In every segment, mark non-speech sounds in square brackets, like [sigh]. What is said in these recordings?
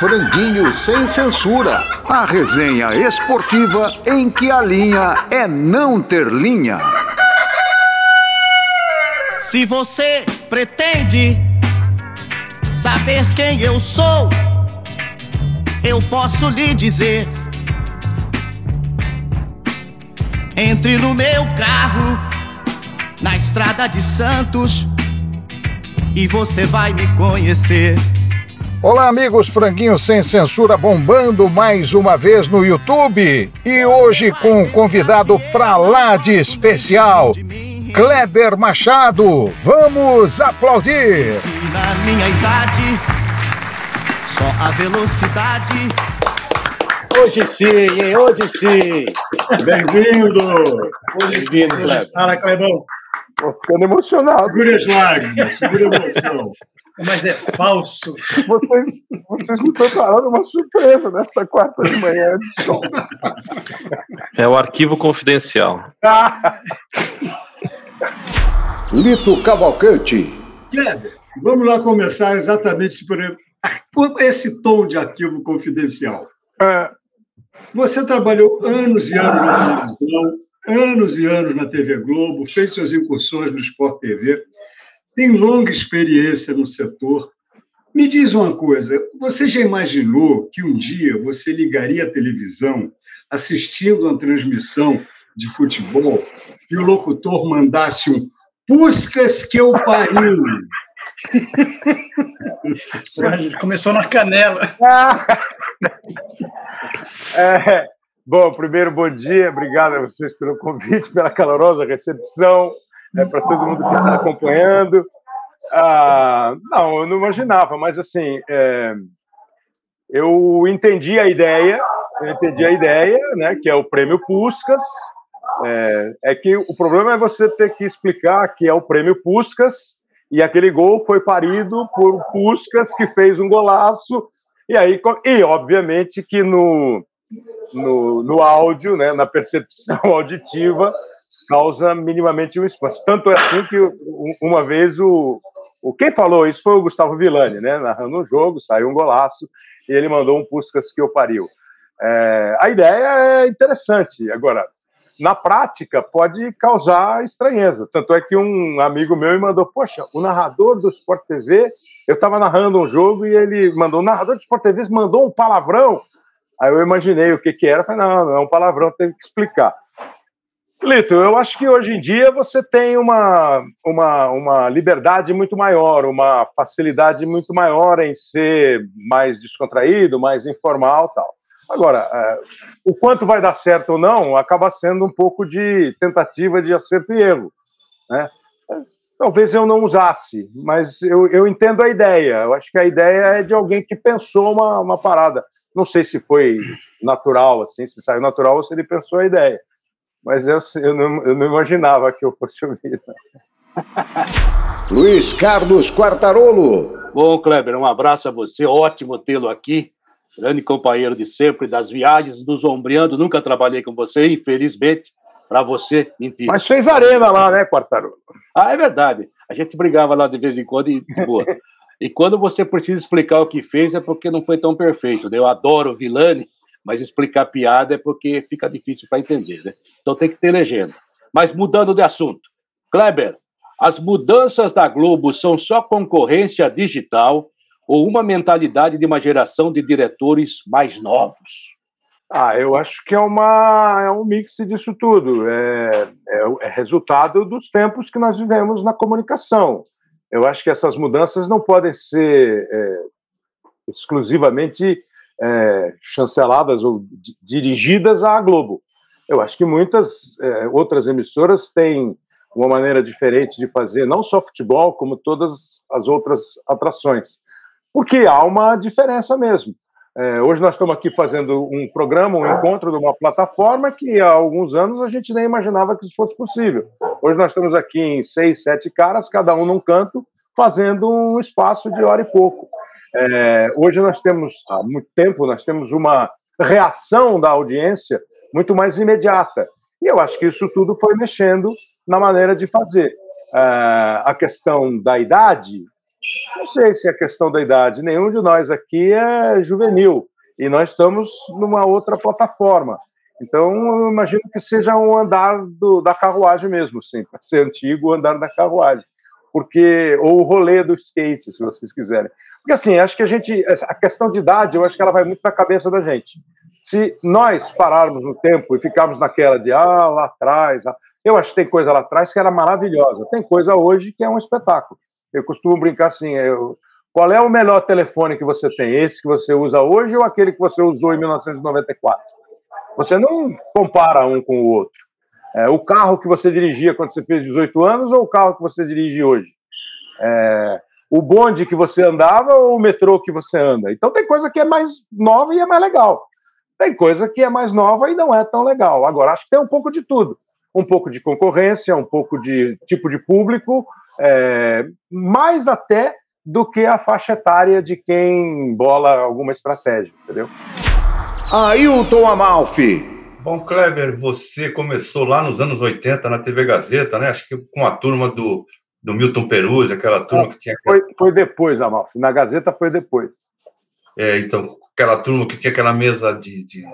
Franguinho sem censura. A resenha esportiva em que a linha é não ter linha. Se você pretende saber quem eu sou, eu posso lhe dizer. Entre no meu carro, na estrada de Santos, e você vai me conhecer. Olá, amigos Franguinho Sem Censura bombando mais uma vez no YouTube. E hoje com um convidado pra lá de especial, Kleber Machado. Vamos aplaudir! E na minha idade, só a velocidade. Hoje sim, hein? Hoje sim. Bem-vindo! Bem-vindo, Kleber. Fala, Clebão. Tô ficando emocionado. Segura as lágrimas, segura a emoção. Mas é falso. Vocês, vocês me prepararam uma surpresa nesta quarta de manhã de sol. É o arquivo confidencial. [laughs] Lito Cavalcante. Kleber, vamos lá começar exatamente por por esse tom de arquivo confidencial. É, Você trabalhou anos e anos na televisão, anos e anos na TV Globo, fez suas incursões no Sport TV, tem longa experiência no setor. Me diz uma coisa, você já imaginou que um dia você ligaria a televisão assistindo uma transmissão de futebol e o locutor mandasse um Puscas que eu pariu? [laughs] Começou na canela. [laughs] é, bom, primeiro, bom dia. Obrigado a vocês pelo convite, pela calorosa recepção, é, para todo mundo que está acompanhando. Ah, não, eu não imaginava, mas assim, é, eu entendi a ideia, eu entendi a ideia, né, que é o prêmio Puscas. É, é que o problema é você ter que explicar que é o prêmio Puscas e aquele gol foi parido por Puscas, que fez um golaço, e aí, e obviamente que no, no, no áudio, né, na percepção [laughs] auditiva, causa minimamente um espaço. Tanto é assim que uma vez o, o quem falou isso foi o Gustavo Villani, né, narrando um jogo, saiu um golaço, e ele mandou um Puscas que eu pariu. É, a ideia é interessante. Agora, na prática, pode causar estranheza. Tanto é que um amigo meu me mandou: Poxa, o narrador do Sport TV, eu estava narrando um jogo e ele mandou: O narrador do Sport TV mandou um palavrão. Aí eu imaginei o que, que era, falei: Não, não é um palavrão, teve que explicar. Lito, eu acho que hoje em dia você tem uma, uma, uma liberdade muito maior, uma facilidade muito maior em ser mais descontraído, mais informal tal. Agora, eh, o quanto vai dar certo ou não acaba sendo um pouco de tentativa de acerto e erro. Né? Talvez eu não usasse, mas eu, eu entendo a ideia. Eu acho que a ideia é de alguém que pensou uma, uma parada. Não sei se foi natural, assim, se saiu natural ou se ele pensou a ideia. Mas eu, eu, não, eu não imaginava que eu fosse ouvir. [laughs] Luiz Carlos Quartarolo. Bom, Kleber, um abraço a você. Ótimo tê-lo aqui. Grande companheiro de sempre, das viagens, dos ombreando. Nunca trabalhei com você, infelizmente. Para você, mentira. Mas fez arena lá, né, Quartarolo? Ah, é verdade. A gente brigava lá de vez em quando e de boa. [laughs] E quando você precisa explicar o que fez é porque não foi tão perfeito. né? Eu adoro o Vilani, mas explicar piada é porque fica difícil para entender, né? Então tem que ter legenda. Mas mudando de assunto. Kleber, as mudanças da Globo são só concorrência digital ou uma mentalidade de uma geração de diretores mais novos? Ah, eu acho que é, uma, é um mix disso tudo. É, é, é resultado dos tempos que nós vivemos na comunicação. Eu acho que essas mudanças não podem ser é, exclusivamente é, chanceladas ou di- dirigidas à Globo. Eu acho que muitas é, outras emissoras têm uma maneira diferente de fazer, não só futebol, como todas as outras atrações. Porque há uma diferença mesmo. É, hoje nós estamos aqui fazendo um programa, um encontro de uma plataforma que há alguns anos a gente nem imaginava que isso fosse possível. Hoje nós estamos aqui em seis, sete caras, cada um num canto, fazendo um espaço de hora e pouco. É, hoje nós temos, há muito tempo, nós temos uma reação da audiência muito mais imediata. E eu acho que isso tudo foi mexendo na maneira de fazer. É, a questão da idade, Não sei se é questão da idade. Nenhum de nós aqui é juvenil e nós estamos numa outra plataforma. Então, eu imagino que seja um andar do, da carruagem mesmo, sim, para [laughs] ser antigo, o andar da carruagem. Porque, ou o rolê do skate, se vocês quiserem. Porque, assim, acho que a gente, a questão de idade, eu acho que ela vai muito na cabeça da gente. Se nós pararmos no tempo e ficarmos naquela de, ah, lá atrás, ah, eu acho que tem coisa lá atrás que era maravilhosa. Tem coisa hoje que é um espetáculo. Eu costumo brincar assim, eu, qual é o melhor telefone que você tem? Esse que você usa hoje ou aquele que você usou em 1994? Você não compara um com o outro. É, o carro que você dirigia quando você fez 18 anos ou o carro que você dirige hoje? É, o bonde que você andava ou o metrô que você anda? Então tem coisa que é mais nova e é mais legal. Tem coisa que é mais nova e não é tão legal. Agora, acho que tem um pouco de tudo. Um pouco de concorrência, um pouco de tipo de público, é, mais até do que a faixa etária de quem bola alguma estratégia, entendeu? Ailton Amalfi. Bom, Kleber, você começou lá nos anos 80 na TV Gazeta, né? Acho que com a turma do, do Milton Peruzzi, aquela turma que tinha. Foi, foi depois, Amalfi. Na Gazeta foi depois. É, então, aquela turma que tinha aquela mesa de, de,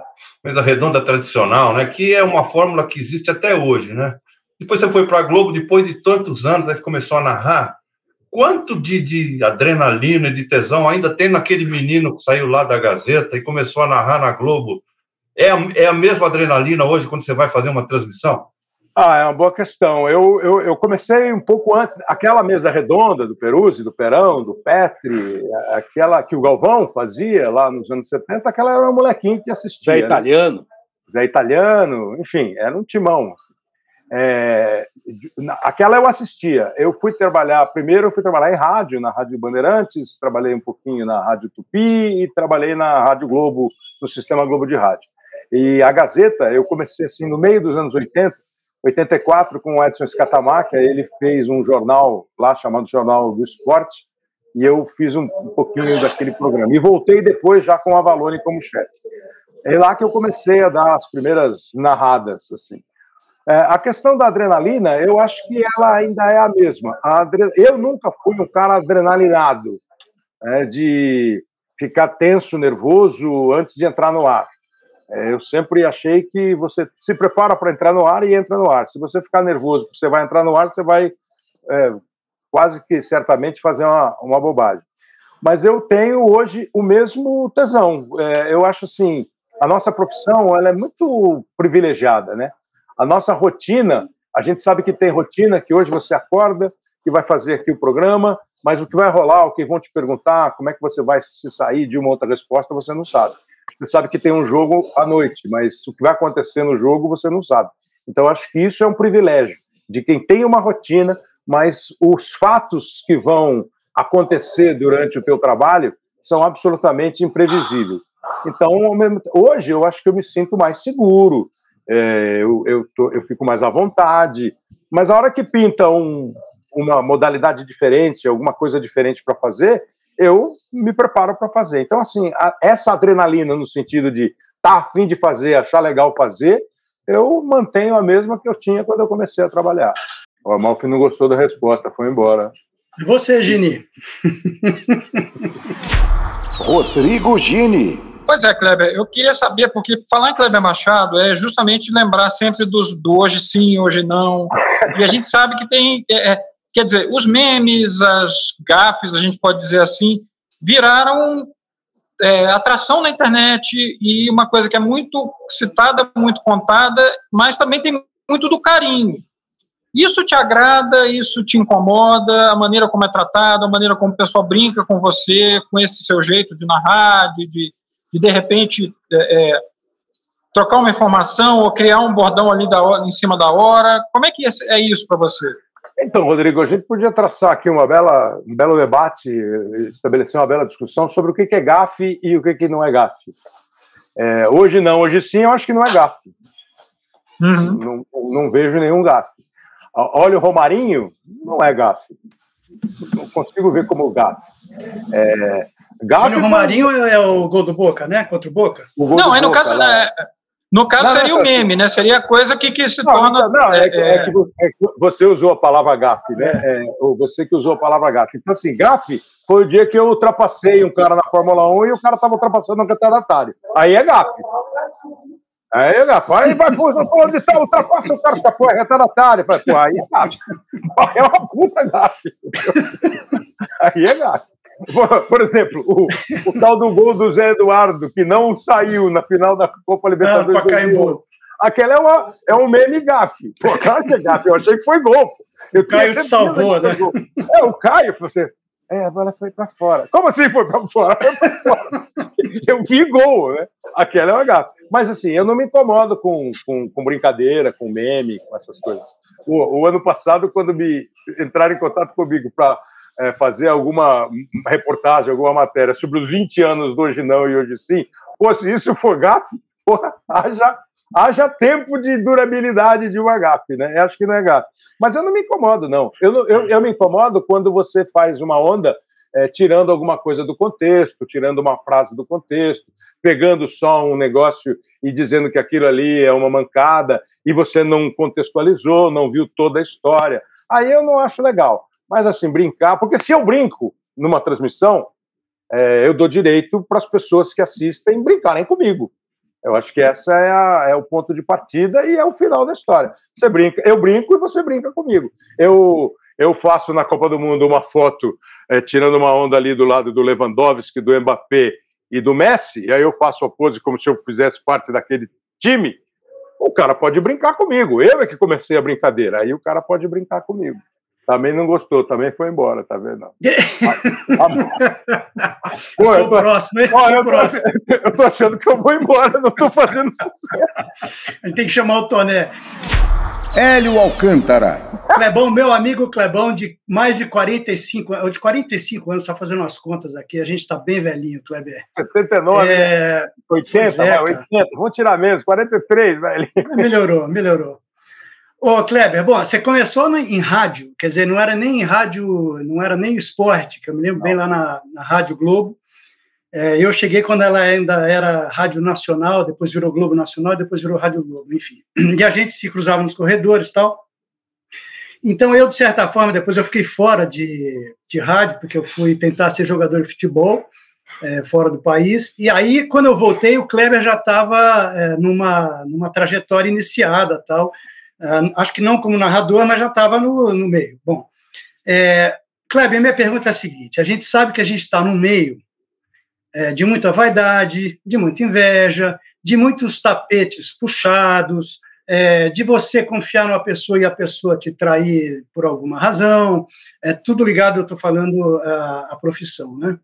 mesa redonda tradicional, né? Que é uma fórmula que existe até hoje, né? Depois você foi para a Globo, depois de tantos anos, aí você começou a narrar. Quanto de, de adrenalina e de tesão ainda tem naquele menino que saiu lá da Gazeta e começou a narrar na Globo? É a, é a mesma adrenalina hoje quando você vai fazer uma transmissão? Ah, é uma boa questão. Eu, eu, eu, comecei um pouco antes, aquela mesa redonda do Peruzzi, do Perão, do Petri, aquela que o Galvão fazia lá nos anos 70, aquela era um molequinho que assistia. Zé Italiano. Né? Zé Italiano, enfim, era um timão. É, aquela eu assistia. Eu fui trabalhar, primeiro eu fui trabalhar em rádio, na Rádio Bandeirantes, trabalhei um pouquinho na Rádio Tupi e trabalhei na Rádio Globo, no Sistema Globo de Rádio. E a Gazeta, eu comecei assim no meio dos anos 80, 84, com o Edson Scatamaca, ele fez um jornal lá chamado Jornal do Esporte, e eu fiz um, um pouquinho daquele programa. E voltei depois já com a Valone como chefe. É lá que eu comecei a dar as primeiras narradas, assim. É, a questão da adrenalina, eu acho que ela ainda é a mesma. A. Eu nunca fui um cara adrenalinado, é, de ficar tenso, nervoso antes de entrar no ar. É, eu sempre achei que você se prepara para entrar no ar e entra no ar. Se você ficar nervoso porque você vai entrar no ar, você vai é, quase que certamente fazer uma, uma bobagem. Mas eu tenho hoje o mesmo tesão. É, eu acho assim, a nossa profissão ela é muito privilegiada, né? A nossa rotina, a gente sabe que tem rotina que hoje você acorda, que vai fazer aqui o programa, mas o que vai rolar, o que vão te perguntar, como é que você vai se sair de uma outra resposta, você não sabe. Você sabe que tem um jogo à noite, mas o que vai acontecer no jogo você não sabe. Então, acho que isso é um privilégio de quem tem uma rotina, mas os fatos que vão acontecer durante o teu trabalho são absolutamente imprevisíveis. Então, hoje eu acho que eu me sinto mais seguro, é, eu, eu, tô, eu, fico mais à vontade, mas a hora que pinta um, uma modalidade diferente, alguma coisa diferente para fazer, eu me preparo para fazer. Então, assim, a, essa adrenalina no sentido de estar tá afim de fazer, achar legal fazer, eu mantenho a mesma que eu tinha quando eu comecei a trabalhar. O Amalfi não gostou da resposta, foi embora. E você, Gini? [laughs] Rodrigo Gini. Pois é, Kleber, eu queria saber, porque falar em Kleber Machado é justamente lembrar sempre dos, do hoje sim, hoje não. E a gente sabe que tem, é, é Quer dizer, os memes, as gafes, a gente pode dizer assim, viraram é, atração na internet e uma coisa que é muito citada, muito contada, mas também tem muito do carinho. Isso te agrada, isso te incomoda, a maneira como é tratado, a maneira como o pessoal brinca com você, com esse seu jeito de narrar, de de, de, de repente é, é, trocar uma informação ou criar um bordão ali da em cima da hora. Como é que é isso para você? Então, Rodrigo, a gente podia traçar aqui uma bela, um belo debate, estabelecer uma bela discussão sobre o que é gafe e o que não é gafe. É, hoje não, hoje sim, eu acho que não é gafe. Uhum. Não, não, vejo nenhum gafe. Olha o Romarinho, não é gafe. Não consigo ver como gafe. É, gafe Olha o Romarinho é o gol do Boca, né? Contra o Boca? O não, aí no caso, é, No caso, Não, seria não, o meme, né? Seria a coisa que, que se Não, torna. não, é, que- é é, que é que você usou a palavra gafe, né? É, ou você que usou a palavra gafe. Então, assim, gafe foi o dia que eu ultrapassei um cara na Fórmula 1 e o cara estava ultrapassando no retardatário. Aí é gafe. Aí é gafe. Aí vai, falando de tal, ultrapassa o cara, pô, é retardatário. Falei, Pô, aí é gafe. É uma puta gafe. [laughs] Aí é gafe. Por- exemplo, o, o tal do gol do Zé Eduardo, que não saiu na final da Copa Libertadores. Ah, Pacaembu. 2011. Aquela é, uma, é um meme gafe. Pô, claro que é gafe. Eu achei que foi gol. Eu O Caio te salvou, né? É, o Caio, você. É, a bola foi pra fora. Como assim foi pra fora? Foi pra fora. Eu vi gol, né? Aquela é uma gafe. Mas assim, eu não me incomodo com, com, com brincadeira, com meme, com essas coisas. O, o ano passado, quando me entraram em contato comigo para fazer alguma reportagem, alguma matéria sobre os 20 anos do Hoje Não e Hoje Sim, pô, se isso for gafe, [laughs] haja, haja tempo de durabilidade de uma gafe, né? Eu acho que não é gafe. Mas eu não me incomodo, não. Eu, eu, eu me incomodo quando você faz uma onda eh, tirando alguma coisa do contexto, tirando uma frase do contexto, pegando só um negócio e dizendo que aquilo ali é uma mancada e você não contextualizou, não viu toda a história. Aí eu não acho legal. Mas assim, brincar, porque se eu brinco numa transmissão, eh, eu dou direito para as pessoas que assistem brincarem comigo. Eu acho que essa é, a- é o ponto de partida e é o final da história. Você brinca, eu brinco e você brinca comigo. Eu eu faço na Copa do Mundo uma foto eh, tirando uma onda ali do lado do Lewandowski, do Mbappé e do Messi, e aí eu faço a pose como se eu fizesse parte daquele time. O cara pode brincar comigo. Eu é que comecei a brincadeira. Aí o cara pode brincar comigo. Também não gostou, também foi embora, tá vendo? [laughs] Pô, Eu eu sou tô- o próximo, hein? Sou eu, tô, próximo. [laughs] eu tô achando que eu vou embora, não tô fazendo [laughs] A gente tem que chamar o Toné. Hélio Alcântara. Clebão, meu amigo Clebão, de mais de 45 anos, de 45 anos, está fazendo as contas aqui, a gente está bem velhinho, Kleber. 79, É, 80, pois é, vai, cara. 80, vamos tirar menos, 43, velho. melhorou, melhorou. Ô, Kleber, bom, você começou em rádio, quer dizer, não era nem em rádio, não era nem esporte, que eu me lembro bem lá na, na Rádio Globo. É, eu cheguei quando ela ainda era Rádio Nacional, depois virou Globo Nacional, depois virou Rádio Globo, enfim. E a gente se cruzava nos corredores e tal. Então, eu, de certa forma, depois eu fiquei fora de, de rádio, porque eu fui tentar ser jogador de futebol é, fora do país. E aí, quando eu voltei, o Kleber já estava é, numa, numa trajetória iniciada, tal. Acho que não como narrador, mas já estava no, no meio. Bom, é, Kleber, minha pergunta é a seguinte: a gente sabe que a gente está no meio é, de muita vaidade, de muita inveja, de muitos tapetes puxados, é, de você confiar numa pessoa e a pessoa te trair por alguma razão, é tudo ligado, eu estou falando, à, à profissão, né?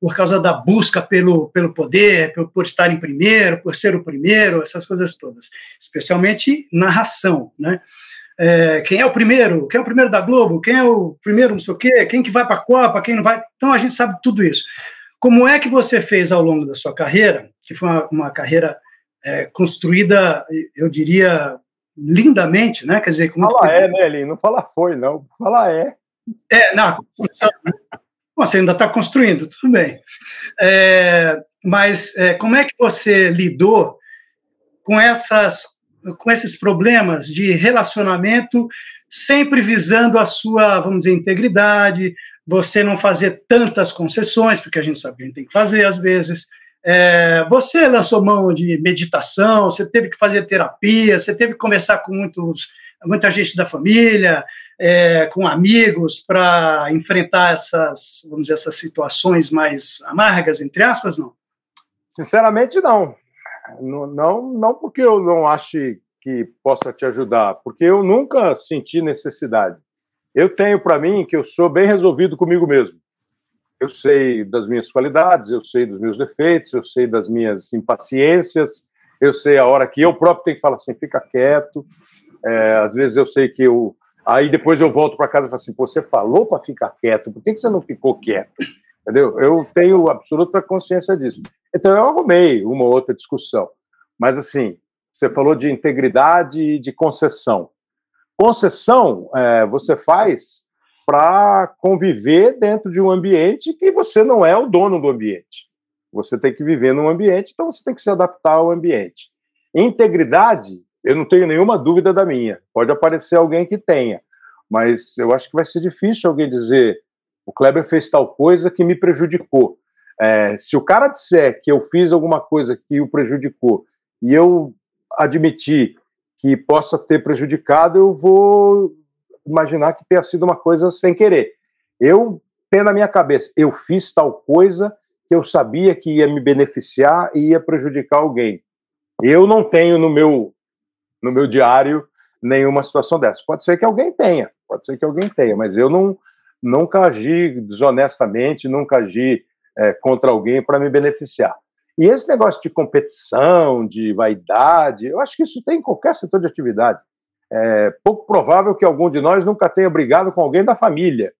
Por causa da busca pelo, pelo poder, por, por estar em primeiro, por ser o primeiro, essas coisas todas. Especialmente narração, né? É, quem é o primeiro? Quem é o primeiro da Globo? Quem é o primeiro não sei o quê? Quem que vai para a Copa? Quem não vai? Então a gente sabe tudo isso. Como é que você fez ao longo da sua carreira, que foi uma, uma carreira é, construída, eu diria, lindamente, né? Quer dizer, com muito Fala é, né, Elinho? Não fala foi, não. Fala é. É, não, né? Você ainda está construindo, tudo bem. É, mas é, como é que você lidou com, essas, com esses problemas de relacionamento, sempre visando a sua, vamos dizer, integridade, você não fazer tantas concessões, porque a gente sabe que a gente tem que fazer às vezes. É, você lançou mão de meditação, você teve que fazer terapia, você teve que conversar com muitos, muita gente da família, é, com amigos para enfrentar essas, vamos dizer, essas situações mais amargas, entre aspas, não? Sinceramente, não. Não, não, não porque eu não ache que possa te ajudar, porque eu nunca senti necessidade. Eu tenho para mim que eu sou bem resolvido comigo mesmo. Eu sei das minhas qualidades, eu sei dos meus defeitos, eu sei das minhas impaciências, eu sei a hora que eu próprio tenho que falar assim, fica quieto. É, às vezes eu sei que eu. Aí depois eu volto para casa e falo assim, você falou para ficar quieto, por que, que você não ficou quieto? Entendeu? Eu tenho absoluta consciência disso. Então eu arrumei uma ou outra discussão. Mas assim, você falou de integridade e de concessão. Concessão é, você faz para conviver dentro de um ambiente que você não é o dono do ambiente. Você tem que viver num ambiente, então você tem que se adaptar ao ambiente. Integridade, eu não tenho nenhuma dúvida da minha. Pode aparecer alguém que tenha, mas eu acho que vai ser difícil alguém dizer o Kleber fez tal coisa que me prejudicou. É, se o cara disser que eu fiz alguma coisa que o prejudicou e eu admitir que possa ter prejudicado, eu vou imaginar que tenha sido uma coisa sem querer. Eu tenho na minha cabeça, eu fiz tal coisa que eu sabia que ia me beneficiar e ia prejudicar alguém. Eu não tenho no meu no meu diário nenhuma situação dessa. Pode ser que alguém tenha, pode ser que alguém tenha, mas eu não nunca agi desonestamente, nunca agi é, contra alguém para me beneficiar. E esse negócio de competição, de vaidade, eu acho que isso tem em qualquer setor de atividade. É pouco provável que algum de nós nunca tenha brigado com alguém da família.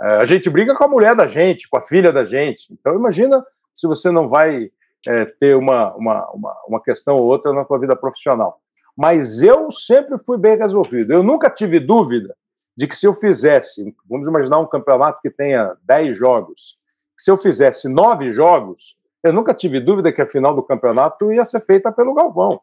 É, a gente briga com a mulher da gente, com a filha da gente. Então, imagina se você não vai é, ter uma, uma, uma, uma questão ou outra na sua vida profissional. Mas eu sempre fui bem resolvido. Eu nunca tive dúvida de que se eu fizesse, vamos imaginar um campeonato que tenha 10 jogos, se eu fizesse nove jogos, eu nunca tive dúvida que a final do campeonato ia ser feita pelo Galvão.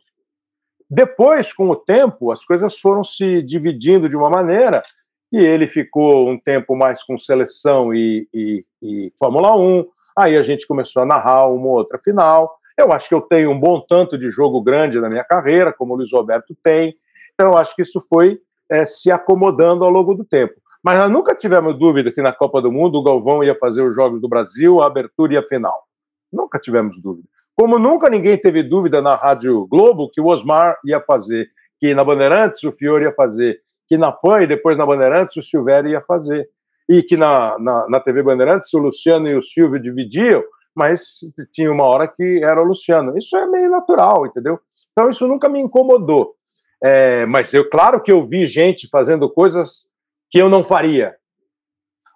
Depois, com o tempo, as coisas foram se dividindo de uma maneira que ele ficou um tempo mais com seleção e, e, e Fórmula 1, aí a gente começou a narrar uma outra final. Eu acho que eu tenho um bom tanto de jogo grande na minha carreira, como o Luiz Roberto tem, então eu acho que isso foi é, se acomodando ao longo do tempo. Mas nós nunca tivemos dúvida que na Copa do Mundo o Galvão ia fazer os Jogos do Brasil, a abertura e a final. Nunca tivemos dúvida. Como nunca ninguém teve dúvida na Rádio Globo que o Osmar ia fazer, que na Bandeirantes o Fiore ia fazer, que na PAN e depois na Bandeirantes o Silvério ia fazer. E que na, na, na TV Bandeirantes o Luciano e o Silvio dividiam, mas tinha uma hora que era o Luciano. Isso é meio natural, entendeu? Então isso nunca me incomodou. É, mas eu, claro que eu vi gente fazendo coisas que eu não faria.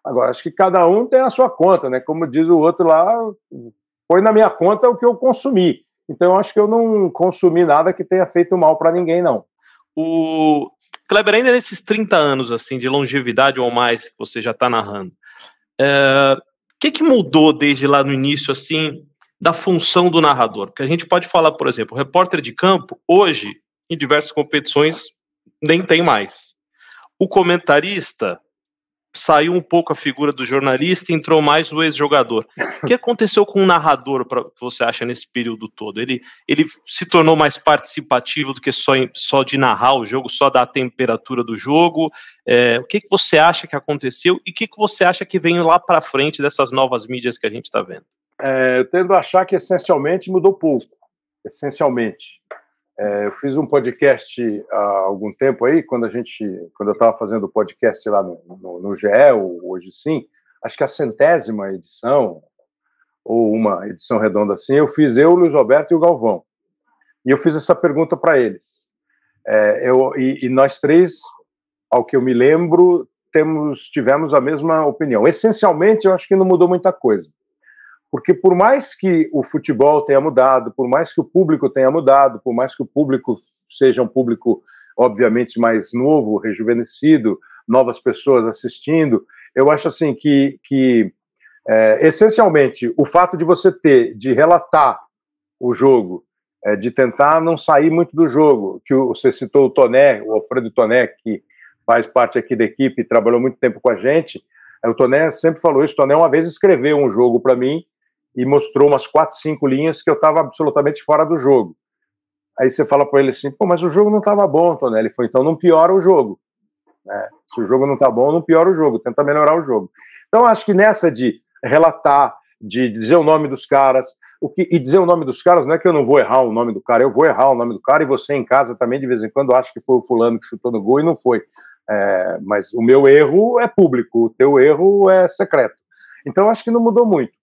Agora, acho que cada um tem a sua conta, né? Como diz o outro lá, põe na minha conta o que eu consumi. Então, acho que eu não consumi nada que tenha feito mal para ninguém, não. O Kleber, ainda nesses 30 anos assim de longevidade ou mais que você já está narrando, é, que, que mudou desde lá no início assim da função do narrador? Porque a gente pode falar, por exemplo, o repórter de campo hoje em diversas competições nem tem mais. O comentarista saiu um pouco a figura do jornalista entrou mais o ex-jogador. O que aconteceu com o narrador, pra, que você acha, nesse período todo? Ele, ele se tornou mais participativo do que só, só de narrar o jogo, só da temperatura do jogo? É, o que, que você acha que aconteceu e o que, que você acha que vem lá para frente dessas novas mídias que a gente está vendo? É, eu tendo a achar que essencialmente mudou pouco. Essencialmente. É, eu fiz um podcast há algum tempo aí, quando a gente, quando eu estava fazendo o podcast lá no, no, no GE, hoje sim, acho que a centésima edição, ou uma edição redonda assim, eu fiz eu, o Luiz Roberto e o Galvão. E eu fiz essa pergunta para eles. É, eu, e, e, nós três, ao que eu me lembro, temos, tivemos a mesma opinião. Essencialmente, eu acho que não mudou muita coisa. Porque por mais que o futebol tenha mudado, por mais que o público tenha mudado, por mais que o público seja um público, obviamente, mais novo, rejuvenescido, novas pessoas assistindo, eu acho assim que, que é, essencialmente, o fato de você ter, de relatar o jogo, é, de tentar não sair muito do jogo, que você citou o Toné, o Alfredo Toné, que faz parte aqui da equipe, trabalhou muito tempo com a gente, é, o Toné sempre falou isso, o Toné uma vez escreveu um jogo para mim, e mostrou umas quatro, cinco linhas que eu estava absolutamente fora do jogo. Aí você fala para ele assim, pô, mas o jogo não estava bom, Tonelli. Ele falou, então não piora o jogo. Né? Se o jogo não está bom, não piora o jogo, tenta melhorar o jogo. Então acho que nessa de relatar, de dizer o nome dos caras, o que, e dizer o nome dos caras não é que eu não vou errar o nome do cara, eu vou errar o nome do cara e você em casa também de vez em quando acha que foi o fulano que chutou no gol e não foi. É, mas o meu erro é público, o teu erro é secreto. Então acho que não mudou muito.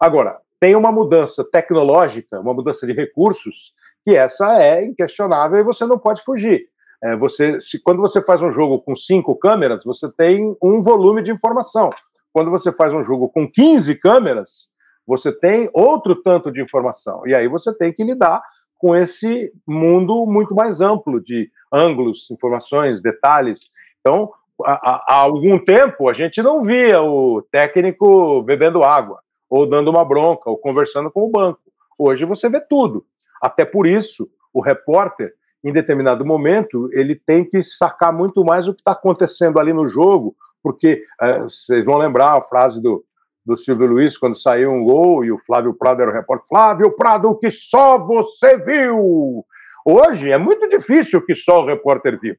Agora, tem uma mudança tecnológica, uma mudança de recursos, que essa é inquestionável e você não pode fugir. É, você, se, quando você faz um jogo com cinco câmeras, você tem um volume de informação. Quando você faz um jogo com 15 câmeras, você tem outro tanto de informação. E aí você tem que lidar com esse mundo muito mais amplo de ângulos, informações, detalhes. Então, há, há algum tempo, a gente não via o técnico bebendo água ou dando uma bronca, ou conversando com o banco. Hoje você vê tudo. Até por isso, o repórter, em determinado momento, ele tem que sacar muito mais o que está acontecendo ali no jogo, porque é, vocês vão lembrar a frase do, do Silvio Luiz quando saiu um gol e o Flávio Prado era o repórter. Flávio Prado, o que só você viu? Hoje é muito difícil o que só o repórter viu.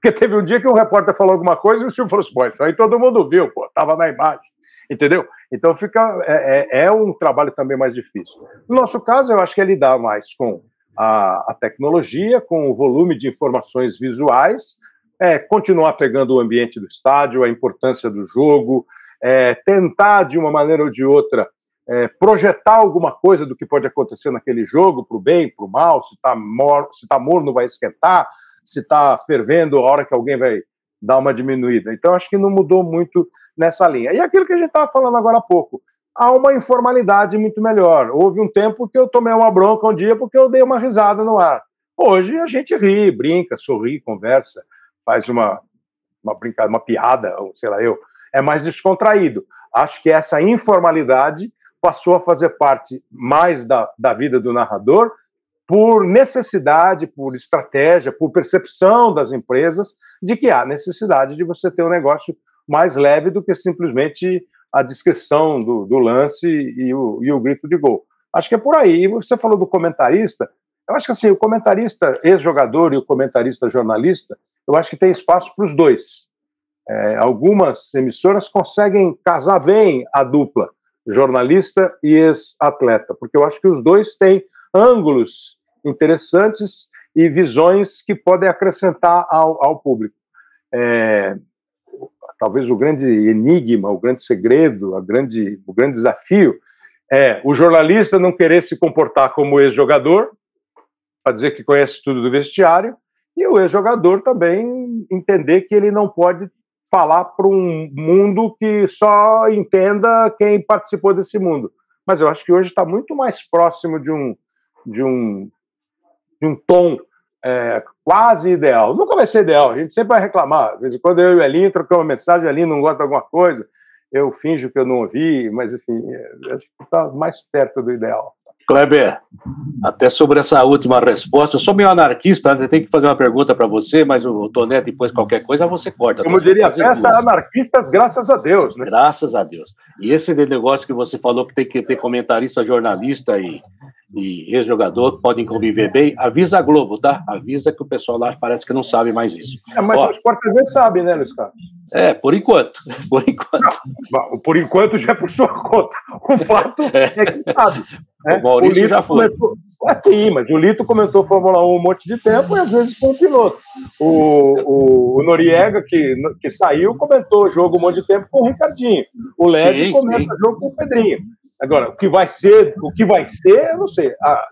Porque teve um dia que um repórter falou alguma coisa e o Silvio falou assim: isso aí todo mundo viu, pô, estava na imagem. Entendeu? Então fica é, é, é, um trabalho também mais difícil. No nosso caso, eu acho que é lidar mais com a, a tecnologia, com o volume de informações visuais, é, continuar pegando o ambiente do estádio, a importância do jogo, é, tentar de uma maneira ou de outra é, projetar alguma coisa do que pode acontecer naquele jogo, para o bem, para o mal, se está mor tá morno vai esquentar, se está fervendo a hora que alguém vai dar uma diminuída. Então, acho que não mudou muito nessa linha. E aquilo que a gente estava falando agora há pouco, há uma informalidade muito melhor. Houve um tempo que eu tomei uma bronca um dia porque eu dei uma risada no ar. Hoje a gente ri, brinca, sorri, conversa, faz uma, uma brincadeira, uma piada, ou sei lá eu, é mais descontraído. Acho que essa informalidade passou a fazer parte mais da, da vida do narrador por necessidade, por estratégia, por percepção das empresas de que há necessidade de você ter um negócio mais leve do que simplesmente a descrição do, do lance e o, e o grito de gol. Acho que é por aí. Você falou do comentarista. Eu acho que assim, o comentarista ex-jogador e o comentarista jornalista, eu acho que tem espaço para os dois. É, algumas emissoras conseguem casar bem a dupla, jornalista e ex-atleta, porque eu acho que os dois têm ângulos interessantes e visões que podem acrescentar ao, ao público. É, talvez o grande enigma, o grande segredo, a grande, o grande desafio é o jornalista não querer se comportar como ex-jogador, para dizer que conhece tudo do vestiário, e o ex-jogador também entender que ele não pode falar para um mundo que só entenda quem participou desse mundo. Mas eu acho que hoje está muito mais próximo de um, de um de um tom é, quase ideal. Nunca vai ser ideal, a gente sempre vai reclamar. De vez em quando eu e o Elinho trocamos uma mensagem, o Elinho não gosta de alguma coisa, eu finjo que eu não ouvi, mas enfim, é, acho que está mais perto do ideal. Kleber, até sobre essa última resposta, eu sou meio anarquista, né? tem que fazer uma pergunta para você, mas o Tonete, depois qualquer coisa, você corta. Como diria peça, anarquistas, graças a Deus, né? Graças a Deus. E esse negócio que você falou que tem que ter comentarista, jornalista e, e ex-jogador podem conviver bem, avisa a Globo, tá? Avisa que o pessoal lá parece que não sabe mais isso. É, mas Ó, os Sport TV sabe, né, Luiz Carlos? É, por enquanto. [laughs] Por enquanto. Não, por enquanto já é por sua conta. O fato é, é que sabe. Né? [laughs] O Maurício o Lito já foi. Comentou, é, sim, mas o Lito comentou Fórmula 1 um monte de tempo e às vezes com o piloto. O, o, o, Noriega, que, que saiu, comentou o jogo um monte de tempo com o Ricardinho. O Leve comenta o jogo com o Pedrinho. Agora, o que vai ser, o que vai ser, eu não sei. A,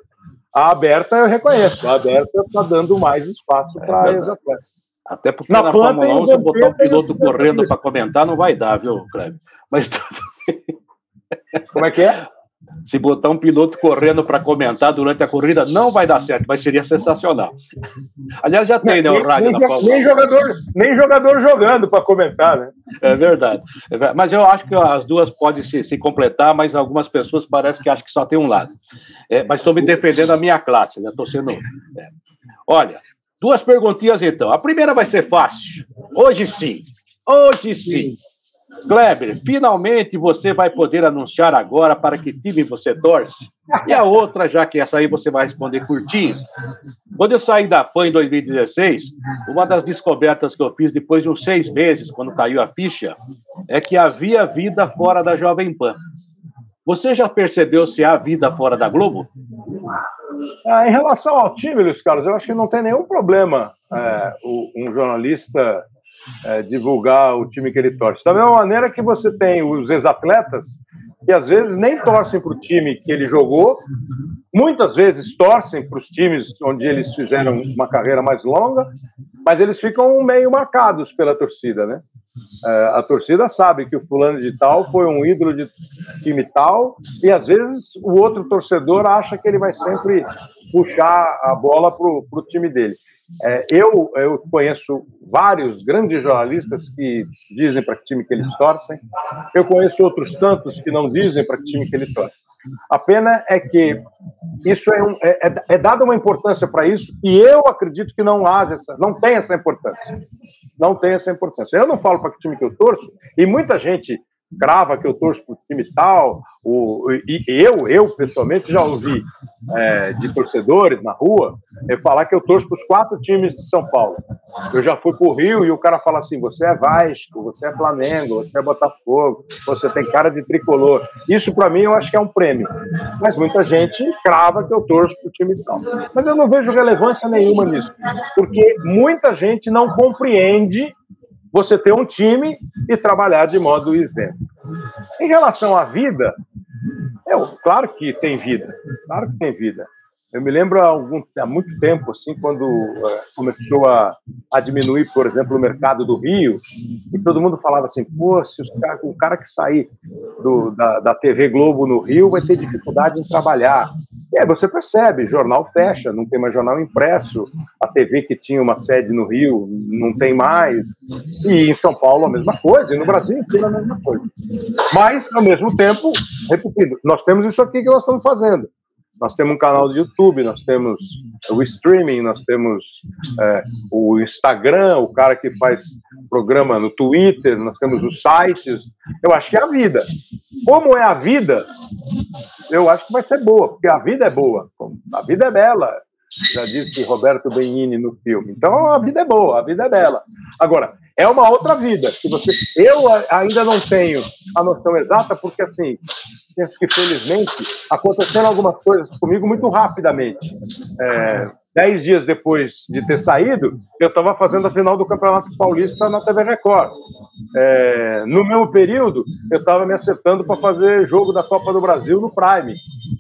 a aberta eu reconheço. A aberta está dando mais espaço para é ex-atletas. Até porque na, na Fórmula 1, se botar um piloto correndo para comentar, não vai dar, viu, Kleber? Mas [laughs] Como é que é? Se botar um piloto correndo para comentar durante a corrida, não vai dar certo, mas seria sensacional. Aliás, já tem, né, o rádio nem, nem jogador, nem jogador jogando para comentar, né? É verdade. é. Mas eu acho que as duas podem se, se completar, mas algumas pessoas parecem que acham que só tem um lado. É, mas estou me defendendo a minha classe, né? Estou sendo. É. Olha, Duas perguntinhas então. A primeira vai ser fácil. Hoje sim. Hoje sim. Kleber, finalmente você vai poder anunciar agora para que time você torce. E a outra, já que essa aí você vai responder curtinho. Quando eu saí da PAN em 2016, uma das descobertas que eu fiz depois de uns seis meses, quando caiu a ficha, é que havia vida fora da Jovem Pan. Você já percebeu se há vida fora da Globo? Ah, em relação ao time, Luiz Carlos, eu acho que não tem nenhum problema é, um jornalista é, divulgar o time que ele torce. Da mesma maneira que você tem os ex-atletas que às vezes nem torcem para o time que ele jogou, muitas vezes torcem para os times onde eles fizeram uma carreira mais longa, mas eles ficam meio marcados pela torcida, né? É, a torcida sabe que o fulano de tal foi um ídolo de time tal, e às vezes o outro torcedor acha que ele vai sempre puxar a bola para o time dele. É, eu, eu conheço vários grandes jornalistas que dizem para que time que eles torcem. Eu conheço outros tantos que não dizem para que time que ele torce. A pena é que isso é, um, é, é, é dada uma importância para isso e eu acredito que não haja essa, não tem essa importância. Não tem essa importância. Eu não falo para que time que eu torço e muita gente crava que eu torço para o time tal. O, e eu, eu pessoalmente, já ouvi é, de torcedores na rua é, falar que eu torço para os quatro times de São Paulo. Eu já fui para o Rio e o cara fala assim: você é Vasco, você é Flamengo, você é Botafogo, você tem cara de tricolor. Isso para mim eu acho que é um prêmio. Mas muita gente crava que eu torço para o time tal. Mas eu não vejo relevância nenhuma nisso, porque muita gente não compreende você ter um time e trabalhar de modo isento. Em relação à vida, é, claro que tem vida, claro que tem vida. Eu me lembro há, algum, há muito tempo, assim, quando uh, começou a, a, diminuir, por exemplo, o mercado do Rio, e todo mundo falava assim: pô, se cara, o cara que sair do, da, da TV Globo no Rio vai ter dificuldade em trabalhar. E aí você percebe: jornal fecha, não tem mais jornal impresso, a TV que tinha uma sede no Rio não tem mais, e em São Paulo a mesma coisa, e no Brasil inteiro a mesma coisa. Mas, ao mesmo tempo, repetindo, nós temos isso aqui que nós estamos fazendo nós temos um canal de YouTube, nós temos o streaming, nós temos é, o Instagram, o cara que faz programa no Twitter, nós temos os sites. Eu acho que é a vida. Como é a vida, eu acho que vai ser boa, porque a vida é boa, a vida é bela. Já disse Roberto Benini no filme. Então a vida é boa, a vida é bela. Agora, é uma outra vida. Se você, eu ainda não tenho a noção exata, porque assim, penso que, felizmente, aconteceram algumas coisas comigo muito rapidamente. É, dez dias depois de ter saído, eu estava fazendo a final do Campeonato Paulista na TV Record. É, no mesmo período, eu estava me acertando para fazer jogo da Copa do Brasil no Prime.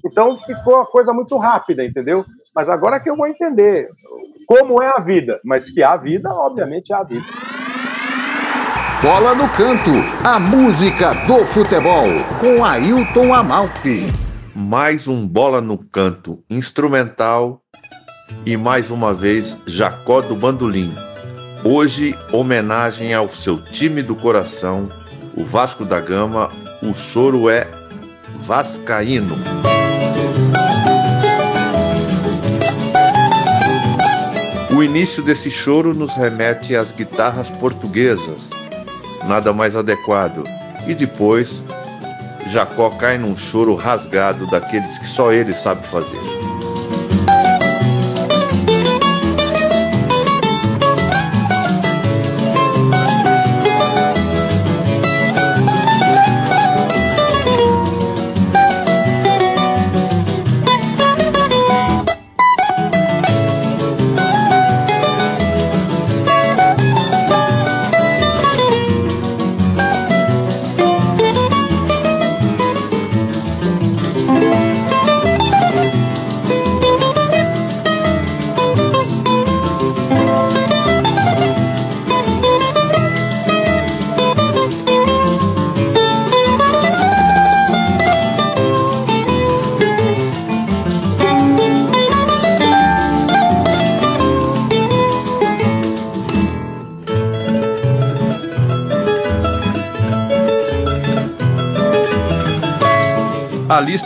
Então ficou a coisa muito rápida, entendeu? Mas agora é que eu vou entender como é a vida, mas que a vida, obviamente, é a vida. Bola no Canto, a música do futebol, com Ailton Amalfi. Mais um Bola no Canto instrumental e mais uma vez Jacó do Bandolim. Hoje, homenagem ao seu time do coração, o Vasco da Gama. O choro é Vascaíno. O início desse choro nos remete às guitarras portuguesas, nada mais adequado. E depois, Jacó cai num choro rasgado daqueles que só ele sabe fazer.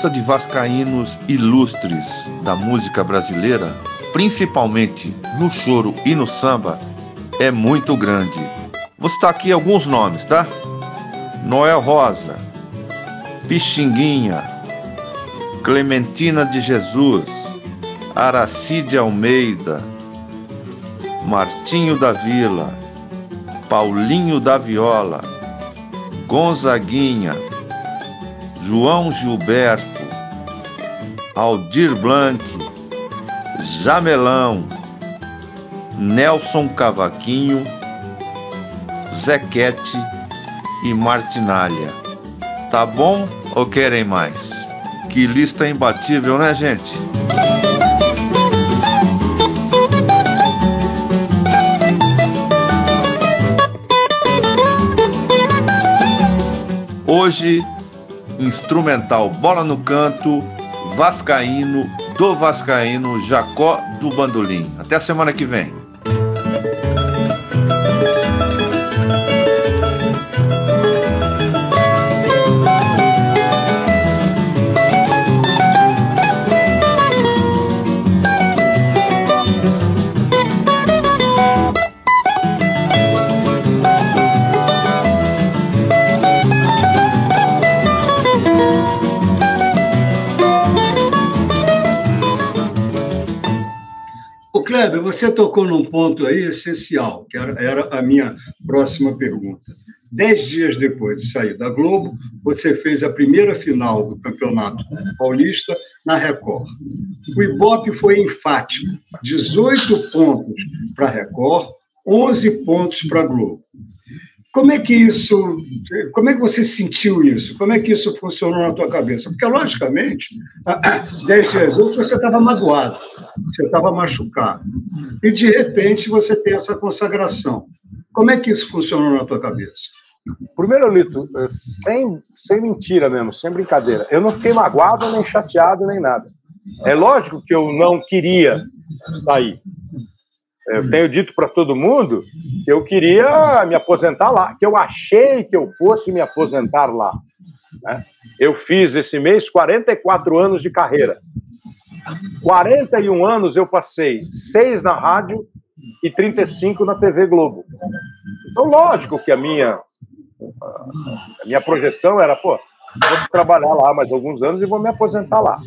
Lista de vascaínos ilustres da música brasileira, principalmente no choro e no samba, é muito grande. Vou citar aqui alguns nomes, tá? Noel Rosa, Pixinguinha, Clementina de Jesus, Aracide Almeida, Martinho da Vila, Paulinho da Viola, Gonzaguinha, João Gilberto, Aldir Blanc, Jamelão, Nelson Cavaquinho, Zequete e Martinalha. Tá bom ou querem mais? Que lista imbatível, né, gente? Hoje instrumental Bola no Canto, Vascaíno, do Vascaíno Jacó do Bandolim. Até a semana que vem. Kleber, você tocou num ponto aí essencial, que era, era a minha próxima pergunta. Dez dias depois de sair da Globo, você fez a primeira final do Campeonato Paulista na Record. O Ibope foi enfático: 18 pontos para a Record, 11 pontos para a Globo. Como é que isso, como é que você sentiu isso? Como é que isso funcionou na tua cabeça? Porque, logicamente, [coughs] dez dias antes você estava magoado, você estava machucado. E, de repente, você tem essa consagração. Como é que isso funcionou na tua cabeça? Primeiro, Lito, sem, sem mentira mesmo, sem brincadeira, eu não fiquei magoado, nem chateado, nem nada. É lógico que eu não queria sair. Eu tenho dito para todo mundo que eu queria me aposentar lá, que eu achei que eu fosse me aposentar lá. Né? Eu fiz esse mês 44 anos de carreira. 41 anos eu passei, seis na rádio e 35 na TV Globo. Então, lógico que a minha, a minha projeção era, pô, vou trabalhar lá mais alguns anos e vou me aposentar lá.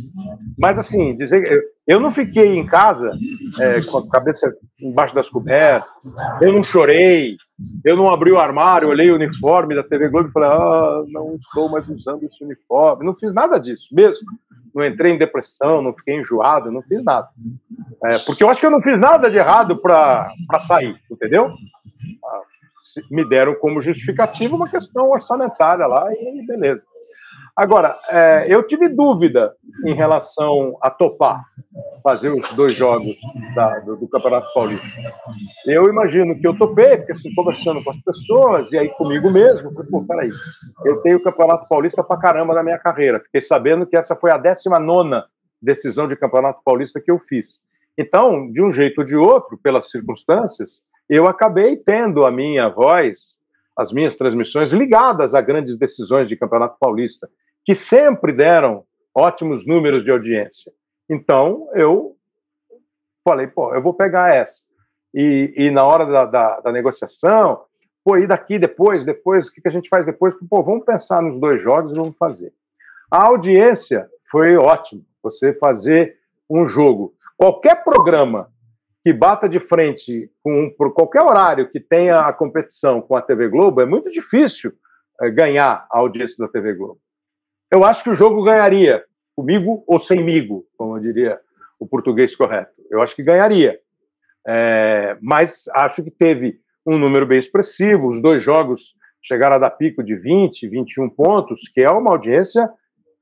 Mas, assim, dizer eu não fiquei em casa é, com a cabeça embaixo das cobertas, eu não chorei, eu não abri o armário, olhei o uniforme da TV Globo e falei, ah, não estou mais usando esse uniforme. Não fiz nada disso, mesmo. Não entrei em depressão, não fiquei enjoado, não fiz nada. É, porque eu acho que eu não fiz nada de errado para sair, entendeu? Ah, me deram como justificativa uma questão orçamentária lá e beleza. Agora, é, eu tive dúvida em relação a topar fazer os dois jogos da, do, do, Campeonato Paulista. Eu imagino que eu topei, porque assim, conversando com as pessoas e aí comigo mesmo, falei, pô, peraí, eu tenho o Campeonato Paulista pra caramba na minha carreira. Fiquei sabendo que essa foi a 19 decisão de Campeonato Paulista que eu fiz. Então, de um jeito ou de outro, pelas circunstâncias, eu acabei tendo a minha voz, as minhas transmissões ligadas a grandes decisões de Campeonato Paulista que sempre deram ótimos números de audiência. Então, eu falei, pô, eu vou pegar essa. E, e na hora da, da, da, negociação, pô, e daqui depois, depois, o que, que a gente faz depois? Pô, vamos pensar nos dois jogos e vamos fazer. A audiência foi ótima, você fazer um jogo. Qualquer programa que bata de frente com por qualquer horário que tenha a competição com a TV Globo, é muito difícil é, ganhar a audiência da TV Globo. Eu acho que o jogo ganharia, comigo ou semigo, como eu diria o português correto. Eu acho que ganharia. É, mas acho que teve um número bem expressivo. Os dois jogos chegaram a dar pico de 20, 21 pontos, que é uma audiência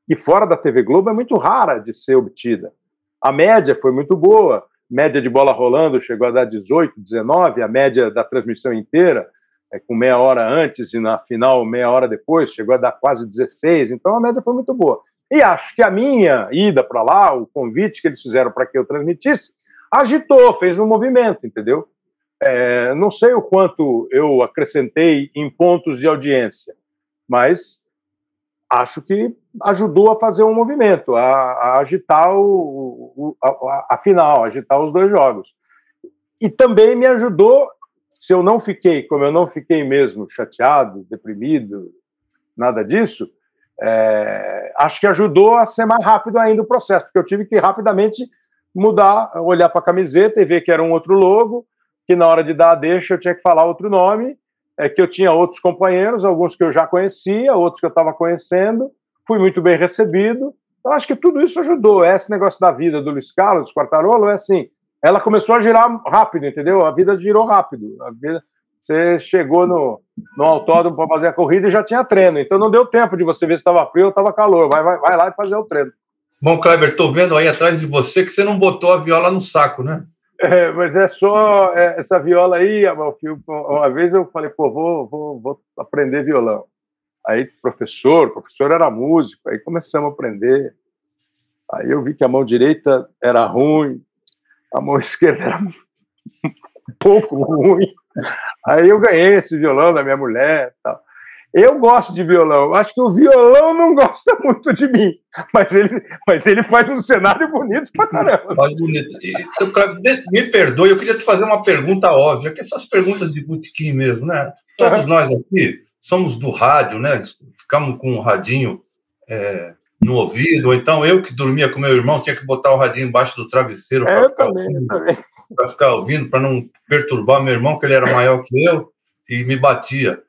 que fora da TV Globo é muito rara de ser obtida. A média foi muito boa, média de bola rolando chegou a dar 18, 19, a média da transmissão inteira é, com meia hora antes e na final meia hora depois, chegou a dar quase 16, então a média foi muito boa. E acho que a minha ida para lá, o convite que eles fizeram para que eu transmitisse, agitou, fez um movimento, entendeu? É, não sei o quanto eu acrescentei em pontos de audiência, mas acho que ajudou a fazer um movimento, a, a agitar o, o a, a, final, agitar os dois jogos. E também me ajudou se eu não fiquei, como eu não fiquei mesmo chateado, deprimido, nada disso, é, acho que ajudou a ser mais rápido ainda o processo, porque eu tive que rapidamente mudar, olhar para a camiseta e ver que era um outro logo, que na hora de dar a deixa eu tinha que falar outro nome, é que eu tinha outros companheiros, alguns que eu já conhecia, outros que eu estava conhecendo, fui muito bem recebido. Eu acho que tudo isso ajudou. Esse negócio da vida do Luiz Carlos Quartarolo é assim, ela começou a girar rápido, entendeu? A vida girou rápido. A vida, você chegou no, no autódromo para fazer a corrida e já tinha treino. Então não deu tempo de você ver se estava frio ou estava calor. Vai, vai, vai lá e fazer o treino. Bom, Kleber, estou vendo aí atrás de você que você não botou a viola no saco, né? É, mas é só é, essa viola aí, Amalfio. Uma vez eu falei, pô, vou, vou, vou aprender violão. Aí, professor, professor era músico, aí começamos a aprender. Aí eu vi que a mão direita era ruim, a mão esquerda era [laughs] um pouco ruim. Aí eu ganhei esse violão da minha mulher. Tal. Eu gosto de violão. Acho que o violão não gosta [laughs] muito de mim, mas ele, mas ele faz um cenário bonito pra caramba. Bonito. Então, me perdoe, eu queria te fazer uma pergunta óbvia, que essas perguntas de botequim mesmo, né? Todos nós aqui somos do rádio, né? Ficamos com o radinho é, no ouvido, ou então eu que dormia com meu irmão tinha que botar o radinho embaixo do travesseiro para ficar, ficar ouvindo, para não perturbar meu irmão, que ele era maior que eu, e me batia.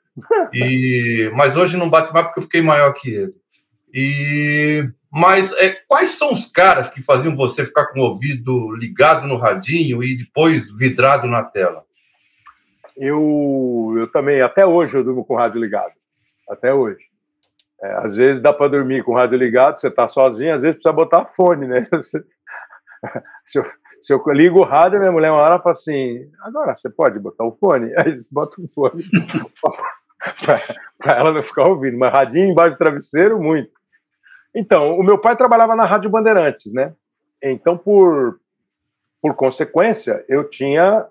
E, mas hoje não bate mais porque eu fiquei maior que ele. E, mas é, quais são os caras que faziam você ficar com o ouvido ligado no radinho e depois vidrado na tela? Eu, eu também, até hoje eu durmo com o rádio ligado. Até hoje. É, às vezes dá para dormir com o rádio ligado, você está sozinho, às vezes precisa botar fone, né? [laughs] se, eu, se eu ligo o rádio, minha mulher uma hora fala assim: agora você pode botar o fone? [laughs] Aí você bota o fone. [laughs] para ela não ficar ouvindo, mas radinho embaixo do travesseiro, muito. Então, o meu pai trabalhava na Rádio Bandeirantes, né? Então, por, por consequência, eu tinha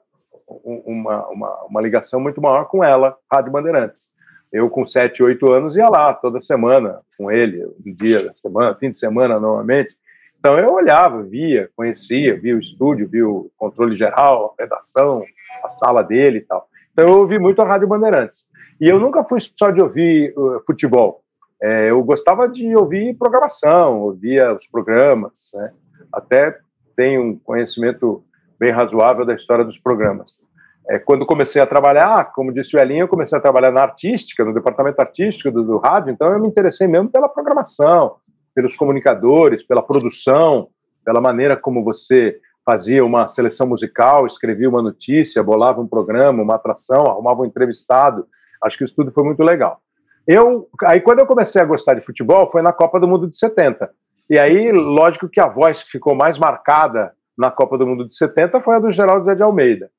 uma, uma, uma ligação muito maior com ela, Rádio Bandeirantes. Eu, com 7, 8 anos, ia lá toda semana com ele, um dia da semana, fim de semana, normalmente. Então, eu olhava, via, conhecia, via o estúdio, via o controle geral, a redação, a sala dele e tal. Então, eu ouvi muito a Rádio Bandeirantes. E eu nunca fui só de ouvir uh, futebol. É, eu gostava de ouvir programação, ouvia os programas, né? até tenho um conhecimento bem razoável da história dos programas. É, quando comecei a trabalhar, como disse o Elinho, eu comecei a trabalhar na artística, no departamento artístico do, do rádio, então eu me interessei mesmo pela programação, pelos comunicadores, pela produção, pela maneira como você fazia uma seleção musical, escrevia uma notícia, bolava um programa, uma atração, arrumava um entrevistado, Acho que isso tudo foi muito legal. Eu, aí quando eu comecei a gostar de futebol foi na Copa do Mundo de 70. E aí, lógico que a voz que ficou mais marcada na Copa do Mundo de 70 foi a do Geraldo Zé de Almeida.